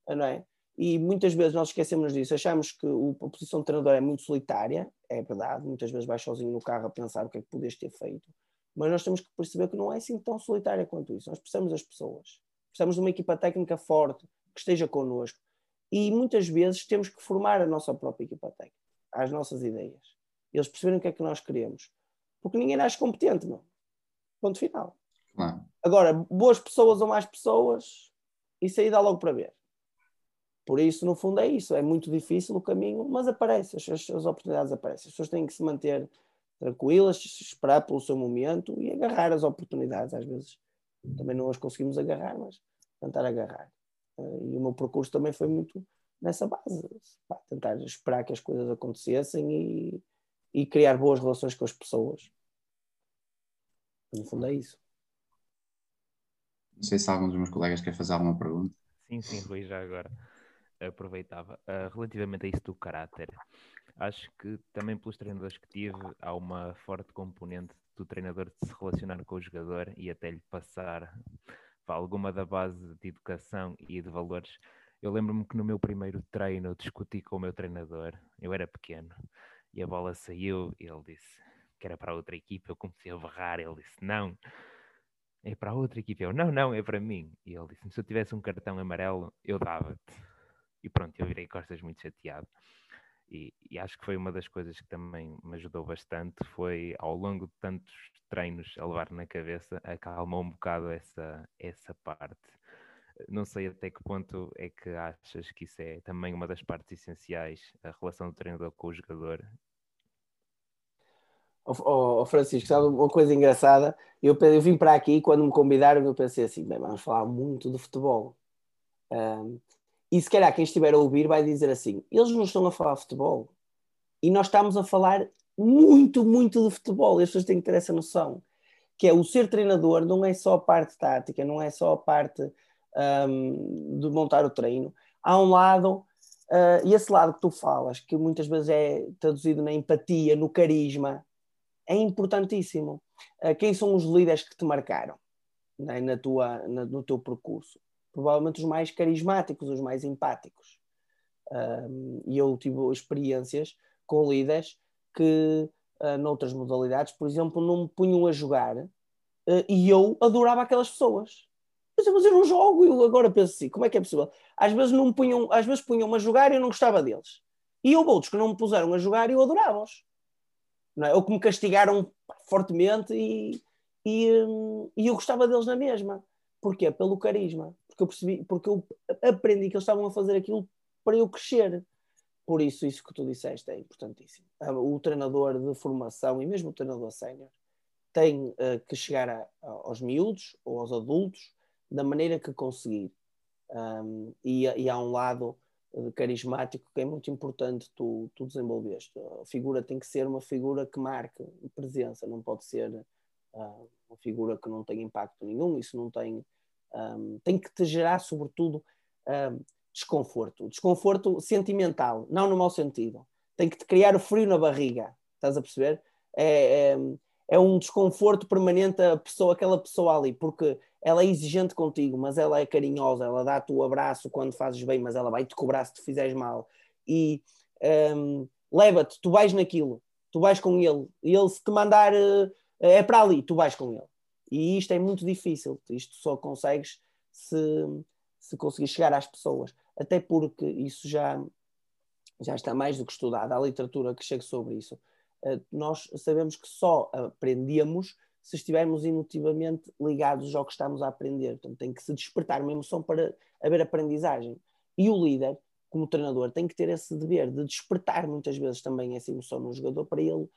Não é? E muitas vezes nós esquecemos disso, achamos que a posição de treinador é muito solitária, é verdade, muitas vezes vais sozinho no carro a pensar o que é que podias ter feito, mas nós temos que perceber que não é assim tão solitária quanto isso. Nós precisamos das pessoas, precisamos de uma equipa técnica forte que esteja connosco e muitas vezes temos que formar a nossa própria equipa técnica, às nossas ideias. Eles perceberem o que é que nós queremos, porque ninguém nasce competente, não. Ponto final. Claro. Agora, boas pessoas ou mais pessoas, isso aí dá logo para ver. Por isso, no fundo, é isso. É muito difícil o caminho, mas aparece, as, as oportunidades aparecem. As pessoas têm que se manter tranquilas, esperar pelo seu momento e agarrar as oportunidades. Às vezes também não as conseguimos agarrar, mas tentar agarrar. Eh, e o meu percurso também foi muito nessa base, pá, tentar esperar que as coisas acontecessem e, e criar boas relações com as pessoas. No fundo, é isso. Não sei se algum dos meus colegas quer fazer alguma pergunta. Sim, sim, Rui, já agora aproveitava. Uh, relativamente a isso do caráter, acho que também pelos treinadores que tive, há uma forte componente do treinador de se relacionar com o jogador e até lhe passar alguma da base de educação e de valores. Eu lembro-me que no meu primeiro treino discuti com o meu treinador, eu era pequeno, e a bola saiu e ele disse que era para outra equipa. Eu comecei a berrar, ele disse não, é para outra equipa. Eu não, não, é para mim. E ele disse: se eu tivesse um cartão amarelo, eu dava-te. E pronto, eu virei costas muito chateado. E, e, acho que foi uma das coisas que também me ajudou bastante. Foi ao longo de tantos treinos a levar na cabeça, acalmou um bocado essa, essa parte. Não sei até que ponto é que achas que isso é também uma das partes essenciais, a relação do treinador com o jogador. Oh, oh, Francisco, sabe uma coisa engraçada? Eu, eu vim para aqui quando me convidaram, eu pensei assim: bem, vamos falar muito de futebol. Um, e se calhar quem estiver a ouvir vai dizer assim: eles não estão a falar futebol. E nós estamos a falar muito, muito de futebol. E as pessoas têm que ter essa noção. Que é o ser treinador não é só a parte tática, não é só a parte um, de montar o treino. Há um lado, uh, e esse lado que tu falas, que muitas vezes é traduzido na empatia, no carisma, é importantíssimo. Uh, quem são os líderes que te marcaram né, na tua, na, no teu percurso? Provavelmente os mais carismáticos, os mais empáticos. Um, e eu tive experiências com líderes que, uh, noutras modalidades, por exemplo, não me punham a jogar uh, e eu adorava aquelas pessoas. Mas, mas eu não jogo, eu agora penso assim, como é que é possível? Às vezes não punham, às vezes punham-me a jogar e eu não gostava deles. E houve outros que não me puseram a jogar e eu adorava-os. É? Ou que me castigaram fortemente e, e, hum, e eu gostava deles na mesma. Porquê? Pelo carisma. Porque eu percebi, porque eu aprendi que eles estavam a fazer aquilo para eu crescer. Por isso, isso que tu disseste é importantíssimo. O treinador de formação e mesmo o treinador sénior tem uh, que chegar a, aos miúdos ou aos adultos da maneira que conseguir. Um, e, e, há um lado carismático que é muito importante tu, tu desenvolveste. A figura tem que ser uma figura que marque presença, não pode ser uh, uma figura que não tem impacto nenhum, isso não tem. Um, tem que te gerar, sobretudo, um, desconforto. Desconforto sentimental, não no mau sentido. Tem que te criar o frio na barriga, estás a perceber? É, é, é um desconforto permanente a pessoa, aquela pessoa ali, porque ela é exigente contigo, mas ela é carinhosa, ela dá-te o abraço quando fazes bem, mas ela vai-te cobrar se te fizeres mal. E um, leva-te, tu vais naquilo, tu vais com ele, e ele se te mandar uh, é para ali, tu vais com ele. E isto é muito difícil, isto só consegues se, se conseguir chegar às pessoas, até porque isso já, já está mais do que estudado, há literatura que chega sobre isso. Uh, nós sabemos que só aprendíamos se estivermos emotivamente ligados ao que estamos a aprender. Portanto, tem que se despertar uma emoção para haver aprendizagem. E o líder, como treinador, tem que ter esse dever de despertar muitas vezes também essa emoção no jogador para ele uh,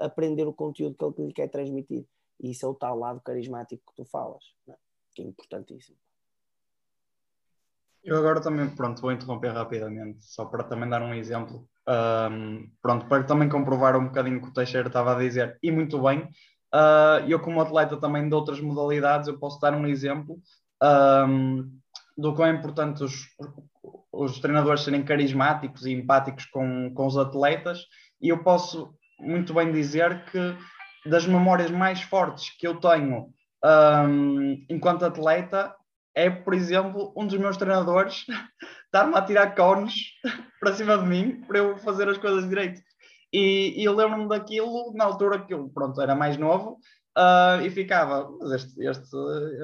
aprender o conteúdo que ele quer transmitir. E isso é o tal lado carismático que tu falas, é? que é importantíssimo. Eu agora também, pronto, vou interromper rapidamente, só para também dar um exemplo. Um, pronto, para também comprovar um bocadinho o que o Teixeira estava a dizer, e muito bem, Uh, eu, como atleta também de outras modalidades, eu posso dar um exemplo um, do quão é importante os, os treinadores serem carismáticos e empáticos com, com os atletas, e eu posso muito bem dizer que das memórias mais fortes que eu tenho um, enquanto atleta é, por exemplo, um dos meus treinadores estar-me a tirar cones para cima de mim para eu fazer as coisas direito. E, e eu lembro-me daquilo na altura que eu, pronto, era mais novo uh, e ficava, mas este, este,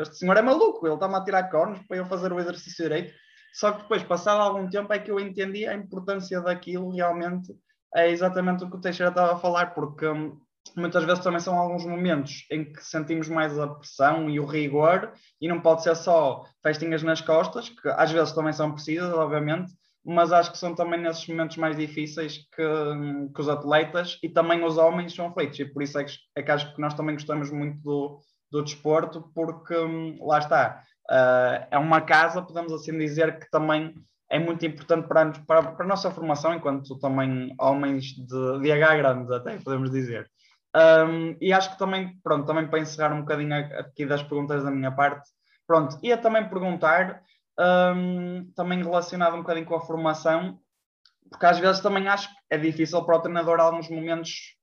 este senhor é maluco, ele está-me a tirar cornos para eu fazer o exercício direito. Só que depois, passado algum tempo, é que eu entendi a importância daquilo realmente. É exatamente o que o Teixeira estava a falar, porque hum, muitas vezes também são alguns momentos em que sentimos mais a pressão e o rigor, e não pode ser só festinhas nas costas, que às vezes também são precisas, obviamente, mas acho que são também nesses momentos mais difíceis que, que os atletas e também os homens são feitos, e por isso é que, é que acho que nós também gostamos muito do, do desporto, porque hum, lá está, uh, é uma casa, podemos assim dizer, que também é muito importante para, para, para a nossa formação, enquanto também homens de, de H grande, até podemos dizer. Um, e acho que também, pronto, também para encerrar um bocadinho aqui das perguntas da minha parte, pronto, ia também perguntar um, também relacionado um bocadinho com a formação, porque às vezes também acho que é difícil para o treinador, em alguns momentos,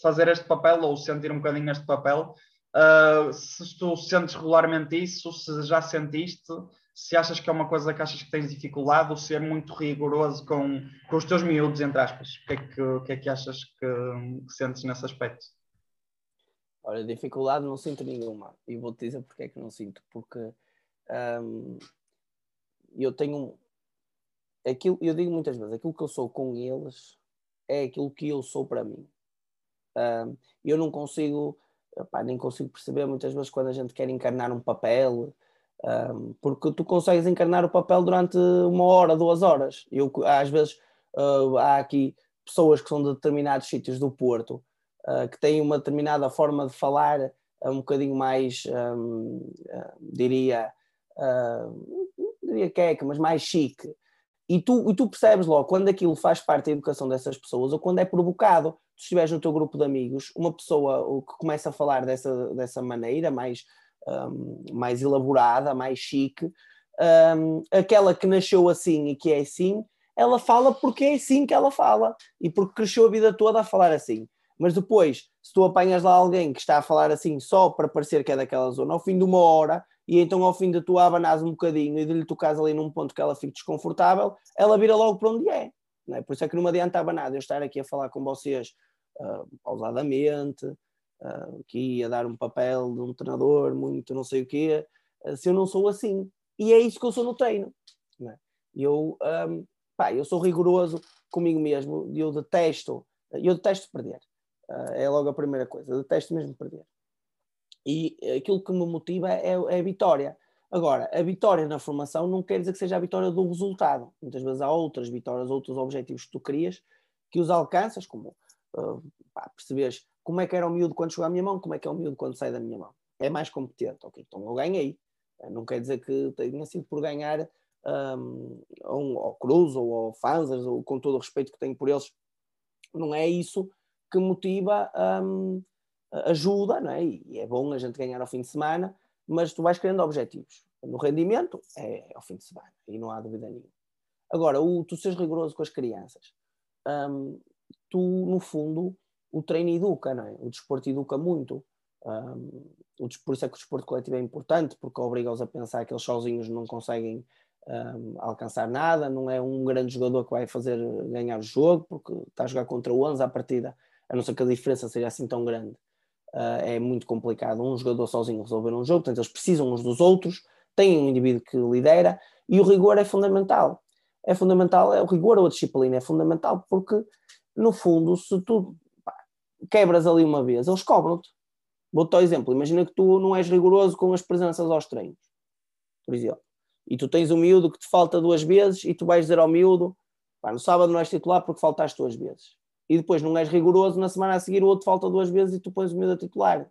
fazer este papel ou sentir um bocadinho este papel. Uh, se tu sentes regularmente isso, se já sentiste, se achas que é uma coisa que achas que tens dificuldade ou ser muito rigoroso com, com os teus miúdos, entre aspas. O que é que, que, é que achas que, que sentes nesse aspecto? Olha, dificuldade não sinto nenhuma. E vou-te dizer porque é que não sinto. Porque eu tenho. Aquilo, eu digo muitas vezes, aquilo que eu sou com eles é aquilo que eu sou para mim. Um, eu não consigo, opá, nem consigo perceber muitas vezes quando a gente quer encarnar um papel, um, porque tu consegues encarnar o papel durante uma hora, duas horas. Eu, às vezes uh, há aqui pessoas que são de determinados sítios do Porto uh, que têm uma determinada forma de falar uh, um bocadinho mais, um, diria, diria queca, mas mais chique. E tu, e tu percebes logo quando aquilo faz parte da educação dessas pessoas ou quando é provocado. Tu estiveres no teu grupo de amigos, uma pessoa que começa a falar dessa, dessa maneira, mais, um, mais elaborada, mais chique, um, aquela que nasceu assim e que é assim, ela fala porque é assim que ela fala e porque cresceu a vida toda a falar assim. Mas depois, se tu apanhas lá alguém que está a falar assim só para parecer que é daquela zona, ao fim de uma hora, e então ao fim de tu abanás um bocadinho e de lhe tocares ali num ponto que ela fique desconfortável, ela vira logo para onde é. Não é? Por isso é que não me adiantava nada eu estar aqui a falar com vocês uh, pausadamente, uh, aqui a dar um papel de um treinador muito não sei o quê, uh, se eu não sou assim. E é isso que eu sou no treino. Não é? Eu, um, pá, eu sou rigoroso comigo mesmo, eu detesto, eu detesto perder. É logo a primeira coisa, eu detesto mesmo perder. E aquilo que me motiva é, é, a vitória. Agora, a vitória na formação não quer dizer que seja a vitória do resultado. Muitas vezes há outras vitórias, outros objetivos que tu crias, que os alcanças, como pá, percebes como é que era o miúdo quando chegou à minha mão, como é que é o miúdo quando sai da minha mão. É mais competente, ok, então eu ganhei. Não quer dizer que tenha sido por ganhar um, ao Cruz ou ao Fanzas, ou com todo o respeito que tenho por eles. Não é isso que motiva um, ajuda, não é? E é bom a gente ganhar ao fim de semana, mas tu vais querendo objetivos. No rendimento é ao fim de semana, e não há dúvida nenhuma. Agora, o, tu seres rigoroso com as crianças, um, tu, no fundo, o treino educa, não é? O desporto educa muito. Um, o, por isso é que o desporto coletivo é importante, porque obriga-os a pensar que eles sozinhos não conseguem um, alcançar nada, não é um grande jogador que vai fazer ganhar o jogo, porque está a jogar contra o 11 à partida, a não ser que a diferença seja assim tão grande uh, é muito complicado um jogador sozinho resolver um jogo, portanto eles precisam uns dos outros, têm um indivíduo que lidera e o rigor é fundamental. É fundamental, é o rigor ou a disciplina é fundamental porque, no fundo, se tu pá, quebras ali uma vez, eles cobram-te. Vou-te ao exemplo, imagina que tu não és rigoroso com as presenças aos treinos, por exemplo, e tu tens um miúdo que te falta duas vezes e tu vais dizer ao miúdo, pá, no sábado não és titular porque faltaste duas vezes e depois não és rigoroso, na semana a seguir o outro falta duas vezes e tu pões o miúdo a titular.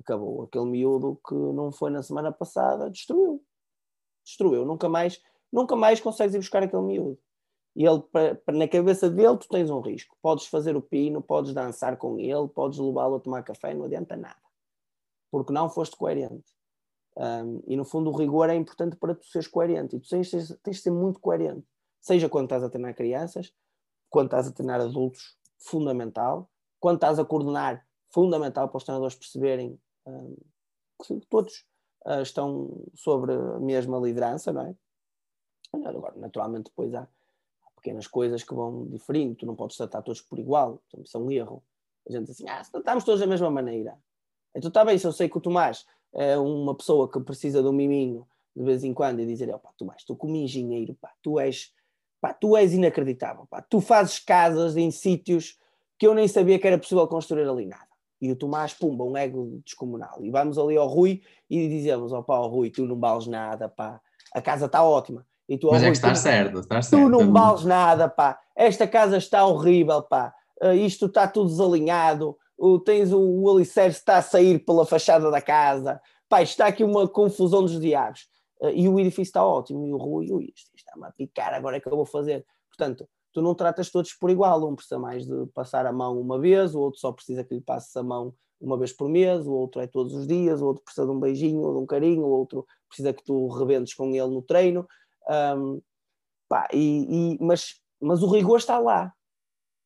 Acabou. Aquele miúdo que não foi na semana passada, destruiu. Destruiu. Nunca mais, nunca mais consegues ir buscar aquele miúdo. Ele, na cabeça dele, tu tens um risco. Podes fazer o pino, podes dançar com ele, podes levá-lo a tomar café, não adianta nada. Porque não foste coerente. Um, e no fundo o rigor é importante para tu seres coerente. E tu tens, tens de ser muito coerente. Seja quando estás a treinar crianças, quando estás a treinar adultos, fundamental. Quando estás a coordenar, fundamental para os treinadores perceberem um, que todos uh, estão sobre a mesma liderança, não é? Agora, naturalmente, depois há, pequenas coisas que vão diferindo, tu não podes tratar todos por igual, então, isso é um erro. A gente diz assim, ah, estamos todos da mesma maneira. Então está bem, se eu sei que o Tomás é uma pessoa que precisa de um miminho de vez em quando e dizer, pá, Tomás, tu como engenheiro, pá, tu és Pá, tu és inacreditável. Pá. Tu fazes casas em sítios que eu nem sabia que era possível construir ali nada. E o Tomás, pumba, um ego descomunal. E vamos ali ao Rui e dizemos: ó pá, Rui, tu não vales nada, pá. A casa está ótima. E tu, Mas é que estás certo, estás tu certo. Tu não vales nada, pá. Esta casa está horrível, pá. Uh, isto está tudo desalinhado. Uh, tens o, o alicerce está a sair pela fachada da casa. Pá, está aqui uma confusão dos diabos. Uh, e o edifício está ótimo. E o Rui, ui, isto está-me a picar, agora é que eu vou fazer. Portanto, tu não tratas todos por igual, um precisa mais de passar a mão uma vez, o outro só precisa que lhe passes a mão uma vez por mês, o outro é todos os dias, o outro precisa de um beijinho ou de um carinho, o outro precisa que tu rebentes com ele no treino. Um, pá, e, e, mas, mas o rigor está lá,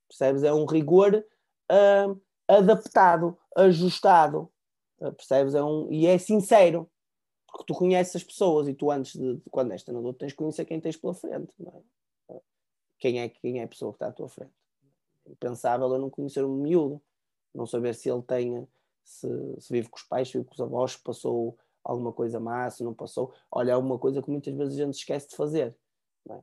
percebes? É um rigor adaptado, ajustado, percebes? É um, e é sincero, Porque tu conheces as pessoas e tu antes de, de quando és treinador tens de conhecer quem tens pela frente, é? Quem é, quem é a pessoa que está à tua frente. É impensável eu não conhecer um miúdo, não saber se ele tem, se, se vive com os pais, se vive com os avós, se passou alguma coisa má, se não passou. Olha, é uma coisa que muitas vezes a gente esquece de fazer. É?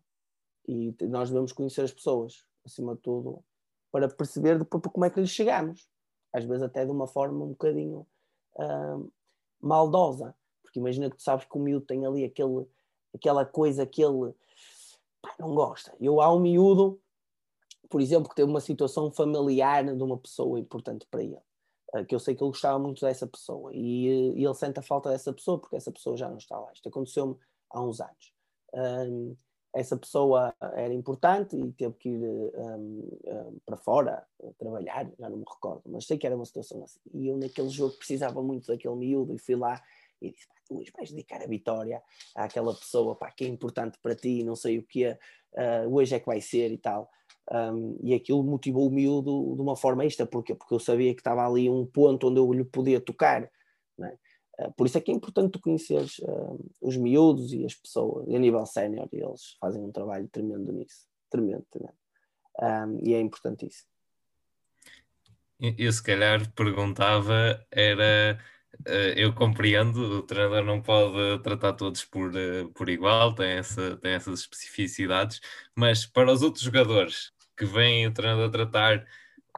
E nós devemos conhecer as pessoas, acima de tudo, para perceber depois como é que lhes chegamos. Às vezes até de uma forma um bocadinho uh, maldosa. Porque imagina que tu sabes que o miúdo tem ali aquele, aquela coisa que ele pá, não gosta. Eu há um miúdo, por exemplo, que teve uma situação familiar de uma pessoa importante para ele. Uh, que eu sei que ele gostava muito dessa pessoa e, uh, e, ele sente a falta dessa pessoa porque essa pessoa já não está lá. Isto aconteceu-me há uns anos essa pessoa era importante e teve que ir um, um, para fora trabalhar, já não me recordo, mas sei que era uma situação assim. E eu naquele jogo precisava muito daquele miúdo e fui lá e disse, tu hoje vais dedicar a vitória àquela pessoa pá, que é importante para ti, não sei o que uh, hoje é que vai ser e tal. Um, e aquilo motivou o miúdo de uma forma extra, porque Porque eu sabia que estava ali um ponto onde eu lhe podia tocar. É? Eh, por isso é que é importante tu conheceres uh, os miúdos e as pessoas, e a nível sénior, eles fazem um trabalho tremendo nisso, tremendo, tremendo. Um, e é importante isso. Eu se calhar perguntava, era, eu compreendo, o treinador não pode tratar todos por, uh, por igual, tem, essa, tem essas especificidades, mas para os outros jogadores que vêm o treinador tratar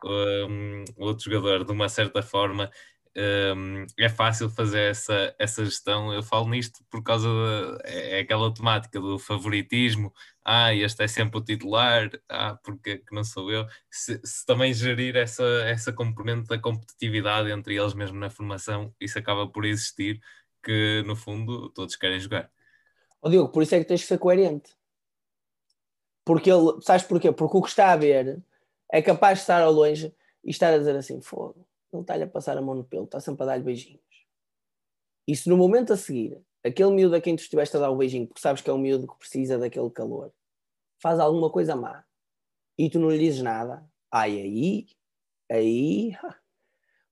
um, outro jogador de uma certa forma, um, é fácil fazer essa, essa gestão. Eu falo nisto por causa da é, é aquela temática do favoritismo. Ah, este é sempre o titular, ah, porque que não sou eu. Se, se, também gerir essa, essa componente da competitividade entre eles mesmo na formação, isso acaba por existir, que no fundo todos querem jogar. Oh, Diogo, por isso é que tens que ser coerente. Porque ele, sabes porquê? Porque o que está a ver é capaz de estar ao longe e estar a dizer assim: fogo ele está-lhe a passar a mão no pelo, está sempre a dar-lhe beijinhos. E se no momento a seguir, aquele miúdo a quem tu estiveste a dar o beijinho, porque sabes que é um miúdo que precisa daquele calor, faz alguma coisa má e tu não lhe dizes nada, ai aí, aí,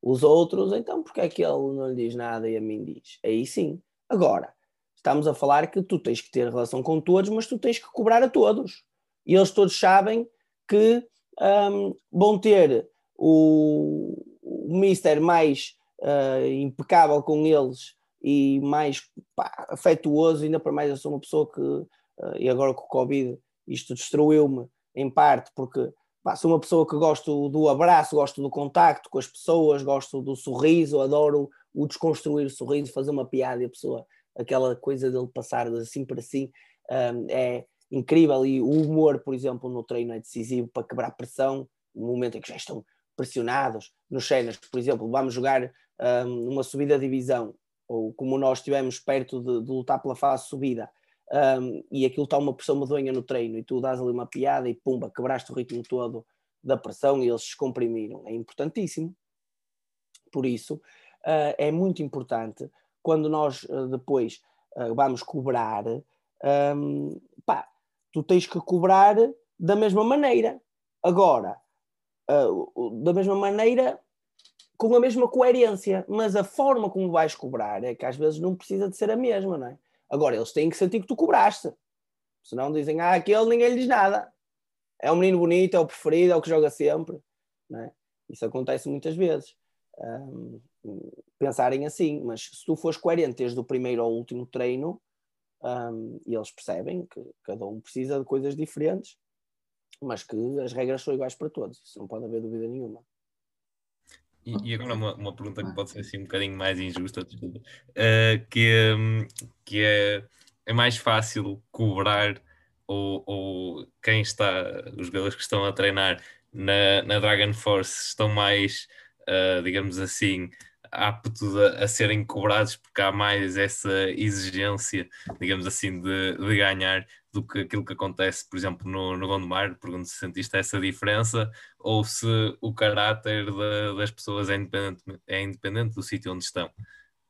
os outros, então porque é que ele não lhe diz nada e a mim diz? Aí sim. Agora, estamos a falar que tu tens que ter relação com todos, mas tu tens que cobrar a todos. E eles todos sabem que um, vão ter o, o Mister mais uh, impecável com eles e mais pá, afetuoso, ainda para mais eu sou uma pessoa que, uh, e agora com o Covid, isto destruiu-me em parte, porque pá, sou uma pessoa que gosto do abraço, gosto do contacto com as pessoas, gosto do sorriso, adoro o desconstruir o sorriso, fazer uma piada e a pessoa, aquela coisa dele passar de assim para assim, um, é incrível. E o humor, por exemplo, no treino é decisivo para quebrar pressão, no momento em que já estão pressionados nos cenas, por exemplo, vamos jogar um, uma subida de divisão, ou como nós estivemos perto de, de lutar pela fase subida, um, e aquilo está uma pressão medonha no treino, e tu dás ali uma piada e pumba, quebraste o ritmo todo da pressão e eles se descomprimiram. É importantíssimo. Por isso, uh, é muito importante quando nós uh, depois uh, vamos cobrar, um, pá, tu tens que cobrar da mesma maneira. Agora, uh, da mesma maneira, com a mesma coerência, mas a forma como vais cobrar é que às vezes não precisa de ser a mesma, não é? Agora, eles têm que sentir que tu cobraste. Senão dizem, ah, aquele ninguém lhe diz nada. É um menino bonito, é o preferido, é o que joga sempre. É? Isso acontece muitas vezes. Um, pensarem assim, mas se tu fores coerente desde o primeiro ao último treino, um, eles percebem que cada um precisa de coisas diferentes, mas que as regras são iguais para todos, isso não pode haver dúvida nenhuma. E, e agora uma, uma, pergunta que pode ser assim um bocadinho mais injusta, uh, que, um, que é, é mais fácil cobrar ou, ou quem está, os jogadores que estão a treinar na, na Dragon Force estão mais, uh, digamos assim, aptos a, a, serem cobrados porque há mais essa exigência, digamos assim, de, de ganhar do que aquilo que acontece, por exemplo, no, no Gondomar. Pergunto se sentiste essa diferença ou se o caráter de, das pessoas é independente, é independente do sítio onde estão.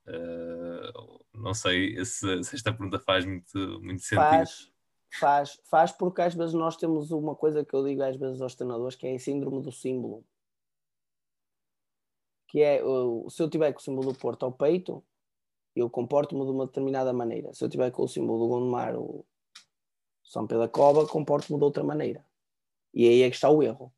Uh, não sei se, se, esta pergunta faz muito, muito sentido. Faz, faz, faz, porque às vezes nós temos uma coisa que eu digo às vezes aos treinadores que é a síndrome do símbolo que é se eu tiver com o símbolo do Porto ao peito, Eu comporto-me de uma determinada maneira. Se eu tiver com o símbolo do Gondomar, o São Pedro da Cova, comporto-me de outra maneira. E aí é que está o erro.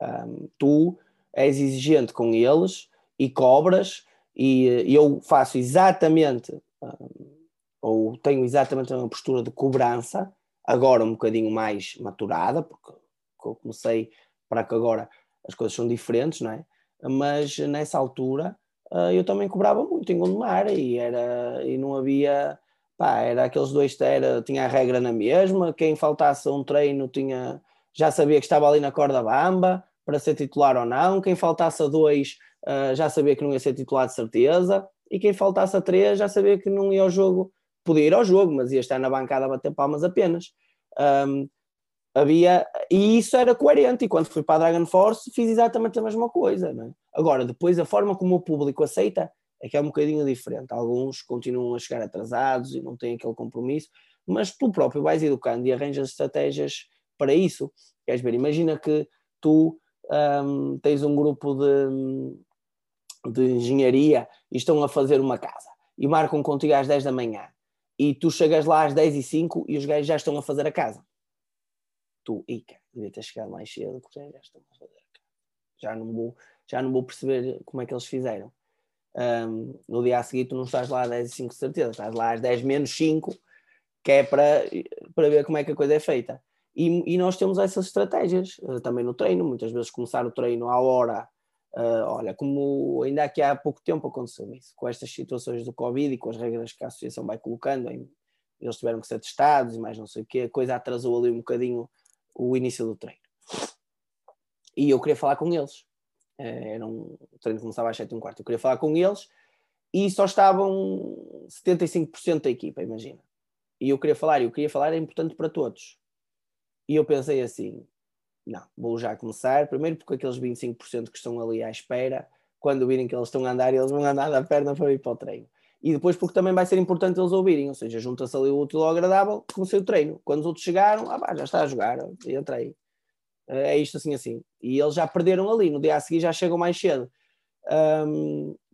Um, tu és exigente com eles e cobras, e, e eu faço exatamente, um, ou tenho exatamente uma postura de cobrança, agora um bocadinho mais maturada, porque eu comecei para que agora as coisas são diferentes, não é? Mas nessa altura uh, eu também cobrava muito em Gondomar e, era, e não havia. Pá, era aqueles dois, era, tinha a regra na mesma, quem faltasse a um treino tinha, já sabia que estava ali na corda bamba para ser titular ou não, quem faltasse a dois uh, já sabia que não ia ser titular de certeza, e quem faltasse a três já sabia que não ia ao jogo, podia ir ao jogo, mas ia estar na bancada a bater palmas apenas. Um, havia, e isso era coerente, e quando fui para a Dragon Force fiz exatamente a mesma coisa. É? Agora, depois a forma como o público aceita é que é um bocadinho diferente. Alguns continuam a chegar atrasados e não têm aquele compromisso, mas tu próprio vais educando e arranjas estratégias para isso. Queres ver? Imagina que tu um, tens um grupo de, de engenharia e estão a fazer uma casa e marcam contigo às 10 da manhã e tu chegas lá às 10 e 5 e os gajos já estão a fazer a casa tu, e cara, devia ter chegado mais cedo, porque já a fazer. Já não vou, já não vou perceber como é que eles fizeram. Um, no dia a seguir tu não estás lá às 10 e 5 certeza, estás lá às 10 menos 5, que é para, para ver como é que a coisa é feita. E, e nós temos essas estratégias uh, também no treino, muitas vezes começar o treino à hora, uh, olha, como ainda aqui há pouco tempo aconteceu isso, com estas situações do Covid e com as regras que a associação vai colocando, eles tiveram que ser testados e mais não sei o que, a coisa atrasou ali um bocadinho o início do treino. E eu queria falar com eles. Eh, era um o treino começava às 7 e um quarto. Eu queria falar com eles e só estavam 75% da equipa, imagina. E eu queria falar, e eu queria falar, é importante para todos. E eu pensei assim: não, vou já começar. Primeiro, porque aqueles 25% que estão ali à espera, quando virem que eles estão a andar, eles vão andar da perna para ir para o treino e depois porque também vai ser importante eles ouvirem, ou seja, junta-se ali o útil ao agradável, comecei o treino. Quando os outros chegaram, ah, pá, já está a jogar, entrei. É isto assim, assim. E eles já perderam ali, no dia a seguir já chegam mais cedo.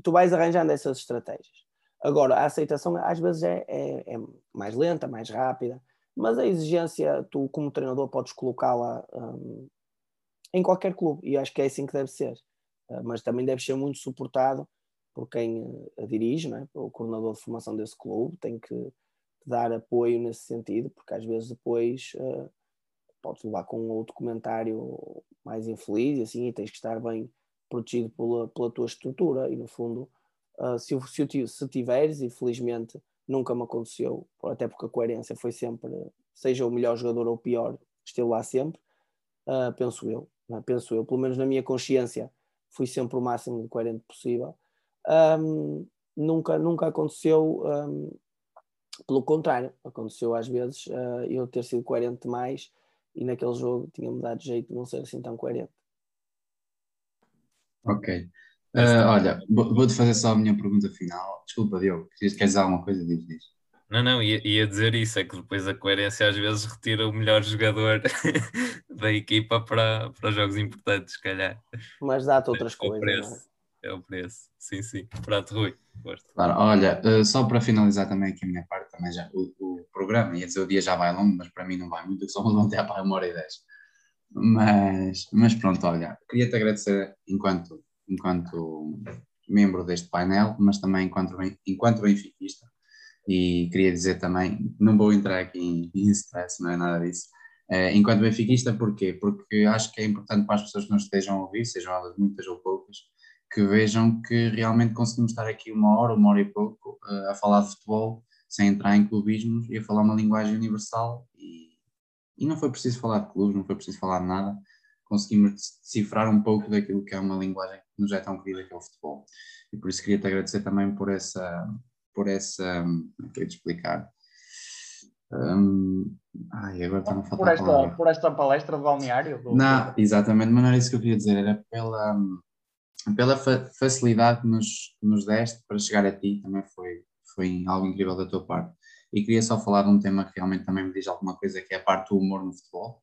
Tu vais arranjando essas estratégias. Agora, a aceitação às vezes é, é, é mais lenta, mais rápida, mas a exigência, tu como treinador podes colocá-la em qualquer clube, e acho que é assim que deve ser. Uh, mas também deve ser muito suportado por quem a dirige, é? o coordenador de formação desse clube, tem que dar apoio nesse sentido, porque às vezes depois uh, podes levar com outro comentário mais infeliz e assim, e tens que estar bem protegido pela, pela tua estrutura. E no fundo, uh, se, se, se tiveres, e felizmente nunca me aconteceu, até porque a coerência foi sempre, seja o melhor jogador ou o pior, esteve lá sempre, uh, penso eu, é? penso eu, pelo menos na minha consciência, fui sempre o máximo de coerente possível um, nunca, nunca aconteceu, um, pelo contrário, aconteceu às vezes uh, eu ter sido coerente demais e naquele jogo tinha-me dado jeito de não ser assim tão coerente. Ok. Uh, olha, vou-te fazer só a minha pergunta final. Desculpa, Diogo, queres dizer alguma coisa? Diz, diz. Não, não, ia, ia dizer isso, é que depois a coerência às vezes retira o melhor jogador da equipa para, para jogos importantes, se calhar. Mas dá-te outras coisas. É o preço, sim, sim. Pronto, Rui. Claro, olha, uh, só para finalizar também aqui a minha parte, também já o, o, programa, ia dizer o dia já vai longo, mas para mim não vai muito, só vamos até para uma hora e dez. Mas, mas pronto, olha, queria-te agradecer enquanto, enquanto membro deste painel, mas também enquanto, enquanto benfiquista, e queria dizer também, não vou entrar aqui em, em stress, não é nada disso, uh, enquanto benfiquista, porquê? Porque acho que é importante para as pessoas que nos estejam a ouvir, sejam elas muitas ou poucas, que vejam que realmente conseguimos estar aqui uma hora, uma hora e pouco uh, a falar de futebol sem entrar em clubismos e a falar uma linguagem universal e, e não foi preciso falar de clubes, não foi preciso falar de nada, conseguimos decifrar um pouco daquilo que é uma linguagem que nos é tão querida que é o futebol. E por isso queria-te agradecer também por essa, por essa, como é que explicar? Um, ai, agora está por, esta, por esta palestra de balneário? Do... Não, exatamente, mas não era isso que eu queria dizer, era pela pela fa facilidade que nos, nos deste para chegar a ti, também foi, foi algo incrível da tua parte. E queria só falar de um tema que realmente também me diz alguma coisa, que é a parte do humor no futebol.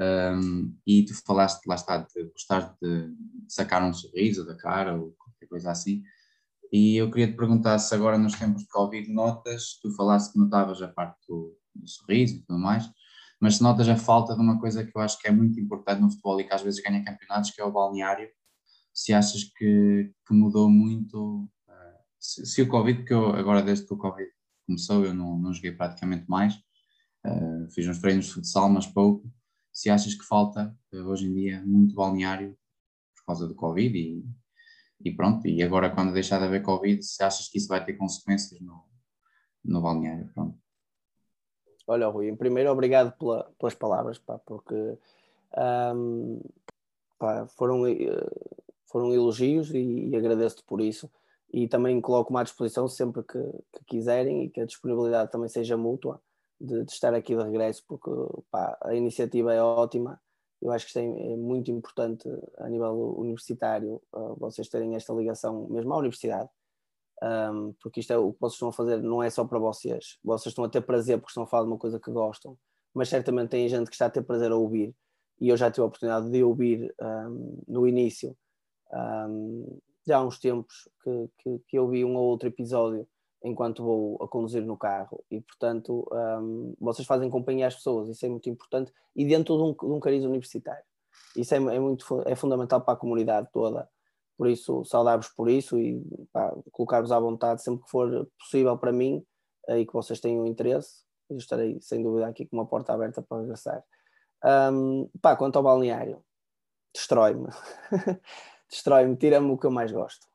Um, e tu falaste, lá está, de gostar de sacar um sorriso da cara ou qualquer coisa assim. E eu queria te perguntar se agora nos tempos de Covid notas, tu falaste que notavas a parte do, do sorriso e tudo mais, mas se notas a falta de uma coisa que eu acho que é muito importante no futebol e que às vezes ganha campeonatos, que é o balneário, se achas que, que mudou muito, uh, se, se, o Covid, porque eu agora desde que o Covid começou eu não, não joguei praticamente mais, uh, fiz uns treinos de futsal, mas pouco, se achas que falta uh, hoje em dia muito balneário por causa do Covid e, e pronto, e agora quando deixar de haver Covid, se achas que isso vai ter consequências no, no balneário, pronto. Olha, Rui, primeiro, obrigado pela, pelas palavras, pá, porque um, pá, foram, eh, foram elogios e, e agradeço-te por isso. E também coloco-me à disposição sempre que, que, quiserem e que a disponibilidade também seja mútua de, de estar aqui de regresso, porque pá, a iniciativa é ótima eu acho que é, é muito importante a nível universitário uh, vocês terem esta ligação mesmo à universidade, um, porque isto é o que vocês estão a fazer, não é só para vocês. Vocês estão a ter prazer porque estão a falar de uma coisa que gostam, mas certamente tem gente que está a ter prazer a ouvir, e eu já tive a oportunidade de ouvir um, no início, um, já há uns tempos, que, que, que eu vi um ou outro episódio enquanto vou a conduzir no carro. E portanto um, vocês fazem companhia às pessoas, isso é muito importante. E dentro de um, de um cariz universitário. Isso é, é, muito é fundamental para a comunidade toda. Por isso saudar-vos por isso e colocar-vos à vontade sempre que for possível para mim eh, e que vocês tenham interesse. Eu estarei sem dúvida aqui com uma porta aberta para regressar. Um, pá, quanto ao balneário destrói-me destrói-me, tira-me o que eu mais gosto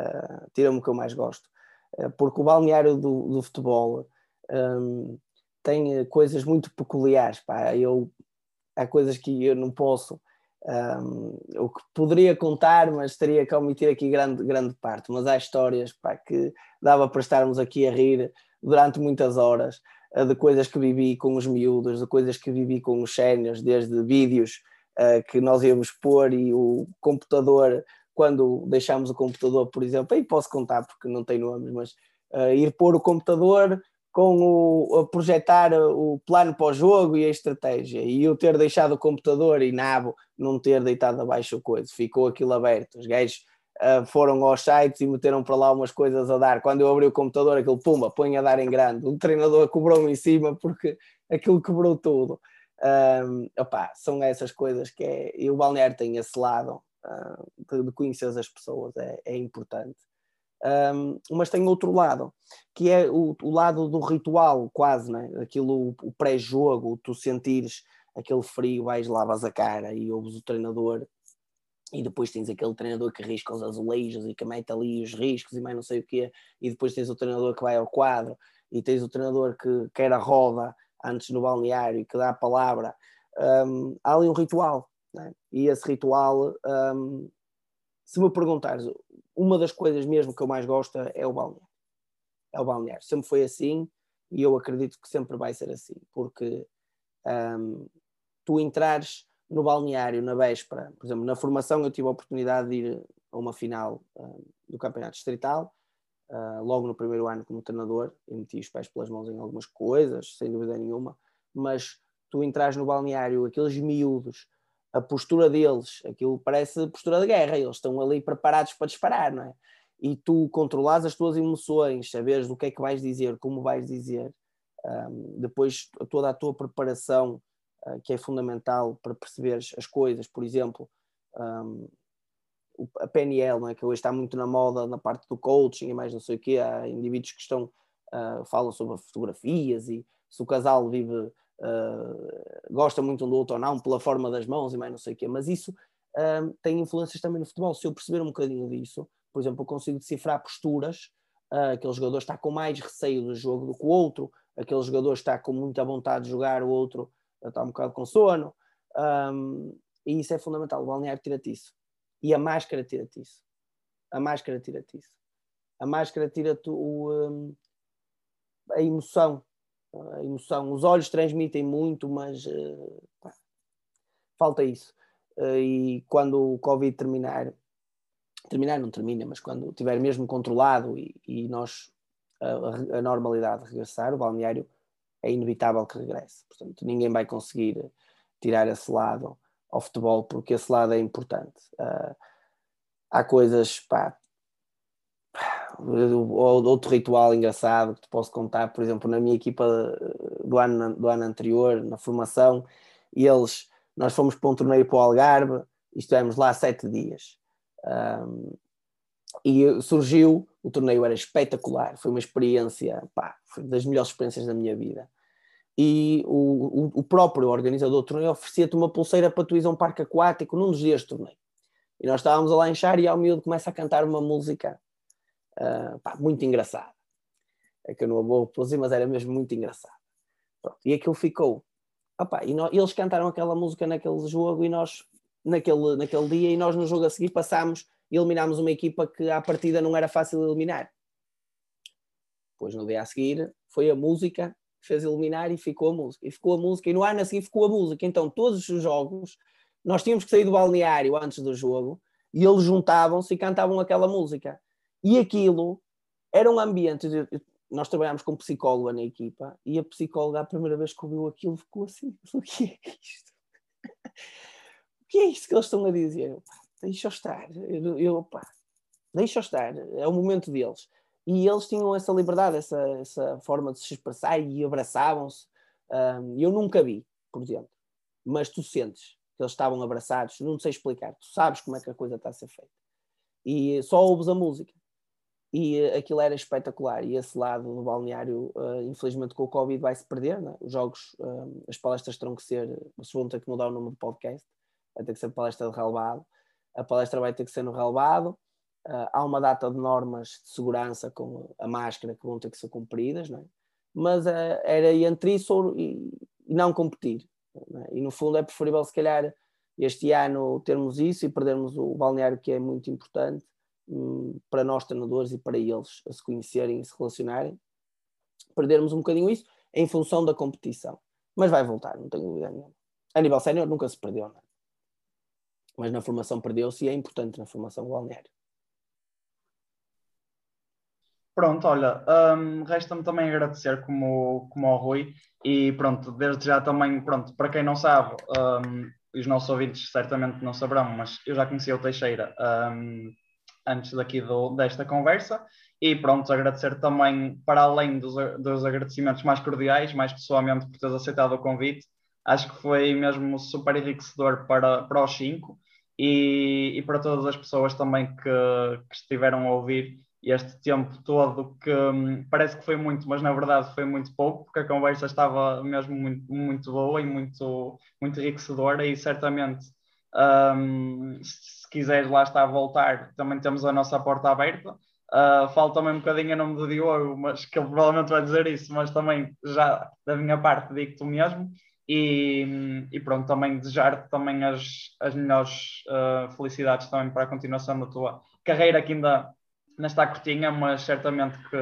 uh, tira-me o que eu mais gosto eh, porque o balneário do, do futebol um, tem eh, coisas muito peculiares. Pá. Eu, há coisas que eu não posso, um, o que poderia contar, mas teria que omitir aqui grande, grande parte. Mas há histórias pá, que dava para estarmos aqui a rir durante muitas horas eh, de coisas que vivi com os miúdos, de coisas que vivi com os séniores, desde vídeos uh, que nós íamos pôr e o computador quando deixámos o computador, por exemplo, aí posso contar porque não tem nomes, mas uh, ir pôr o computador com o a projetar o plano para o jogo e a estratégia, e eu ter deixado o computador e nabo não ter deitado abaixo o coisa, ficou aquilo aberto. Os gajos uh, foram aos sites e meteram para lá umas coisas a dar. Quando eu abri o computador, aquilo pumba, põe a dar em grande. O treinador cobrou-me em cima porque aquilo quebrou tudo. Um, opá, são essas coisas que é. E o Balneário tem esse lado uh, de conhecer as pessoas, é, é importante. Um, mas tem outro lado, que é o, o lado do ritual, quase, né? aquilo, o pré-jogo, tu sentires aquele frio, vais, lavas a cara e ouves o treinador, e depois tens aquele treinador que risca os azulejos e que mete ali os riscos e mais não sei o quê, e depois tens o treinador que vai ao quadro, e tens o treinador que quer a roda antes no balneário que dá a palavra. Um, há ali um ritual, né? E esse ritual, um, se me perguntares, uma das coisas mesmo que eu mais gosto é o balneário. É o balneário. Sempre foi assim e eu acredito que sempre vai ser assim, porque um, tu entrares no balneário na véspera, por exemplo, na formação eu tive a oportunidade de ir a uma final um, do Campeonato Distrital, uh, logo no primeiro ano como treinador, e meti os pés pelas mãos em algumas coisas, sem dúvida nenhuma, mas tu entras no balneário, aqueles miúdos a postura deles, aquilo parece postura de guerra, eles estão ali preparados para disparar, não é? E tu controlas as tuas emoções, saberes o que é que vais dizer, como vais dizer, um, depois toda a tua preparação, uh, que é fundamental para perceberes as coisas, por exemplo, um, a PNL, não é? que hoje está muito na moda na parte do coaching e mais não sei o quê, há indivíduos que estão, uh, falam sobre fotografias e se o casal vive uh, gosta muito um do outro ou não, pela forma das mãos e mais não sei o quê, mas isso uh, tem influências também no futebol. Se eu perceber um bocadinho disso, por exemplo, eu consigo decifrar posturas, uh, aquele jogador está com mais receio do jogo do que o outro, aquele jogador está com muita vontade de jogar, o outro está um bocado com sono, um, e isso é fundamental. O balneário tira-te isso. E a máscara tira-te isso. A máscara tira-te isso. A máscara tira-te um, a emoção a emoção. Os olhos transmitem muito, mas uh, falta isso. Uh, e quando o Covid terminar, terminar não termina, mas quando estiver mesmo controlado e, e nós a, a, normalidade regressar, o balneário é inevitável que regresse. Portanto, ninguém vai conseguir tirar esse lado ao futebol porque esse lado é importante. Uh, há coisas, pá, outro ritual engraçado que te posso contar, por exemplo, na minha equipa do ano, do ano anterior, na formação, eles, nós fomos para um torneio para o Algarve e estivemos lá sete dias. Um, e surgiu, o torneio era espetacular, foi uma experiência, pá, foi das melhores experiências da minha vida. E o, o, o próprio organizador do torneio oferecia-te uma pulseira para tu ir a um parque aquático num dos dias do torneio. E nós estávamos a lanchar e ao miúdo começa a cantar uma música uh, pá, muito engraçada. É que eu não vou reproduzir, mas era mesmo muito engraçado. Pronto, e aquilo ficou. Opa, e, nós, eles cantaram aquela música naquele jogo e nós, naquele, naquele dia, e nós no jogo a seguir passámos e eliminámos uma equipa que à partida não era fácil eliminar. Depois no dia a seguir foi a música fez eliminar e ficou a música. E ficou a música, e no ano a seguir ficou a música. Então todos os jogos nós tínhamos que sair do balneário antes do jogo e eles juntavam-se e cantavam aquela música. E aquilo era um ambiente. Nós trabalhámos com psicóloga na equipa e a psicóloga, a primeira vez que ouviu aquilo, ficou assim: o que é isto? o que é isto que eles estão a dizer? Eu, deixa estar, eu, eu pá, deixa estar, é o momento deles. E eles tinham essa liberdade, essa, essa forma de se expressar e abraçavam-se. Um, eu nunca vi, por exemplo, mas tu sentes que eles estavam abraçados, não sei explicar, tu sabes como é que a coisa está a ser feita. E só ouves a música. E uh, aquilo era espetacular. E esse lado do balneário, uh, infelizmente com o Covid, vai-se perder. Né? Os jogos, uh, as palestras terão que ser, vocês vão ter que mudar o nome do podcast, vai ter que ser palestra de relevado. A palestra vai ter que ser no relevado. Há uma data de normas de segurança com a máscara que vão ter que ser cumpridas, né? mas era entre isso e, e não competir. É? E no fundo é preferível, se calhar, este ano termos isso e perdermos o balneário, que é muito importante hum, para nós, treinadores, e para eles se conhecerem e se relacionarem. Perdermos um bocadinho isso em função da competição. Mas vai voltar, não tenho dúvida nenhuma. A nível sénior nunca se perdeu, não é? mas na formação perdeu-se e é importante na formação balneário. Pronto, olha, um, resta-me também agradecer como, como ao Rui e pronto, desde já também, pronto, para quem não sabe, um, os nossos ouvintes certamente não saberão, mas eu já conheci o Teixeira um, antes daqui do, desta conversa e pronto, agradecer também, para além dos, dos agradecimentos mais cordiais, mais pessoalmente por teres aceitado o convite, acho que foi mesmo super enriquecedor para, para os cinco e, e para todas as pessoas também que, que estiveram a ouvir este tempo todo que hum, parece que foi muito, mas na verdade foi muito pouco, porque a conversa estava mesmo muito, muito boa e muito, muito enriquecedora e certamente hum, se, se quiseres lá estar a voltar, também temos a nossa porta aberta. Uh, falo também um bocadinho em nome do Diogo, mas que ele provavelmente vai dizer isso, mas também já da minha parte digo-te mesmo. E, e, pronto, também desejar-te também as, as melhores uh, felicidades também para a continuação da tua carreira que ainda ainda está curtinha, mas certamente que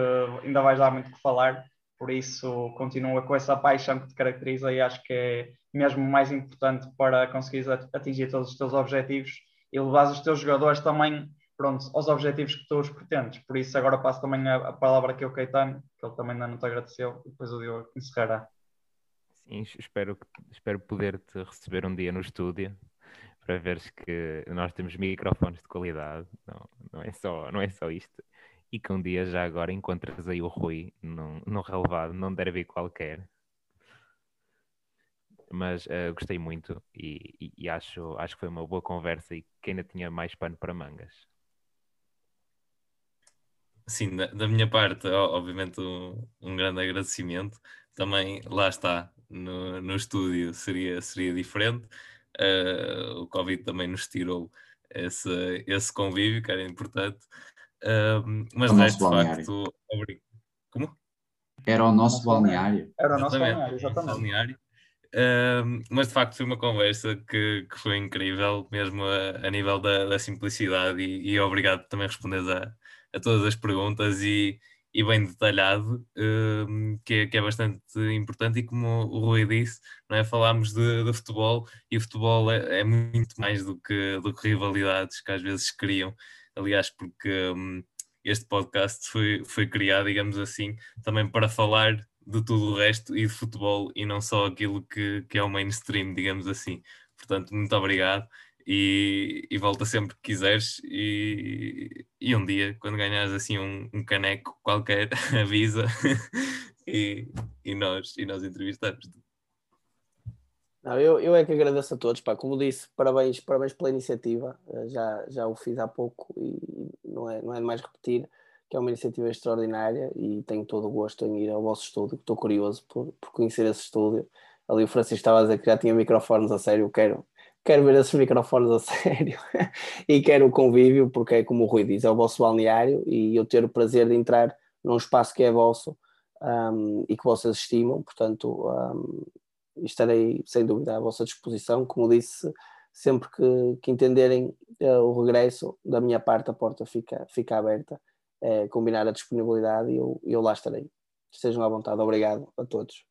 ainda vais dar muito que falar, por isso continua com essa paixão que te caracteriza e acho que é mesmo mais importante para conseguires atingir todos os teus objetivos e levar os teus jogadores também pronto, aos objetivos que tu os pretendes. Por isso agora passo também a, a palavra aqui ao Caetano, que ele também ainda não te agradeceu, e depois o Diogo encerrará. Sim, espero, espero poder-te receber um dia no estúdio para veres que nós temos microfones de qualidade, não, não, é, só, não é só isto. E que um dia já agora encontras aí o Rui num, num relevado, num derby qualquer. Mas uh, gostei muito e, e, e, acho, acho que foi uma boa conversa e que ainda tinha mais pano para mangas. Sim, da, da minha parte, obviamente, um, um, grande agradecimento. Também, lá está, no, no estúdio seria, seria diferente Uh, o Covid também nos tirou esse, esse convívio, que era importante. Uh, mas, de facto, como? Era o nosso balneário. Era o nosso balneário, exatamente. Balneário. Uh, mas de facto foi uma conversa que, que foi incrível, mesmo a, a nível da, da simplicidade, e, e, obrigado também por responderes a, a todas as perguntas. E, e bem detalhado, uh, que, é, que, é, bastante importante. E como o Rui disse, não é? falámos de, de futebol e o futebol é, é, muito mais do que, do que rivalidades que às vezes criam. Aliás, porque um, este podcast foi, foi criado, digamos assim, também para falar de tudo o resto e de futebol e não só aquilo que, que é o mainstream, digamos assim. Portanto, muito obrigado e, e volta sempre que quiseres e, e um dia, quando ganhares assim um, um caneco qualquer, avisa e, e, nós, e nós entrevistamos. Não, eu, eu é que agradeço a todos, pá. como disse, parabéns, parabéns pela iniciativa, eh, já, já o fiz há pouco e não é, não é mais repetir, que é uma iniciativa extraordinária e tenho todo o gosto em ir ao vosso estúdio, estou curioso por, por conhecer esse estúdio. Ali o Francisco estava a dizer que já tinha microfones a sério, quero, quero ver esses microfones a sério e quero o convívio, porque é como o Rui diz, é o vosso balneário e eu ter o prazer de entrar num espaço que é vosso um, e que vocês estimam, portanto um, estarei sem dúvida à vossa disposição, como disse, sempre que, que entenderem uh, o regresso, da minha parte a porta fica, fica aberta, é, combinar a disponibilidade e eu, eu lá estarei. Estejam à vontade, obrigado a todos.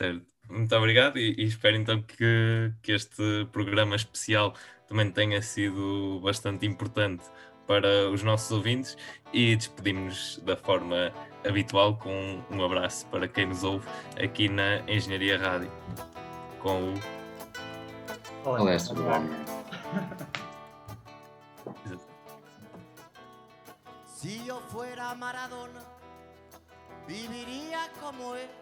Certo. Muito obrigado e, e, espero então que, que este programa especial também tenha sido bastante importante para os nossos ouvintes e despedimos-nos da forma habitual com um abraço para quem nos ouve aqui na Engenharia Rádio com o Palestra do Si yo fuera Maradona, viviría como él.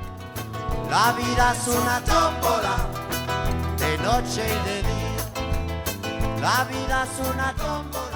La vida es una tómbola, de noche y de día. La vida es una tómbola.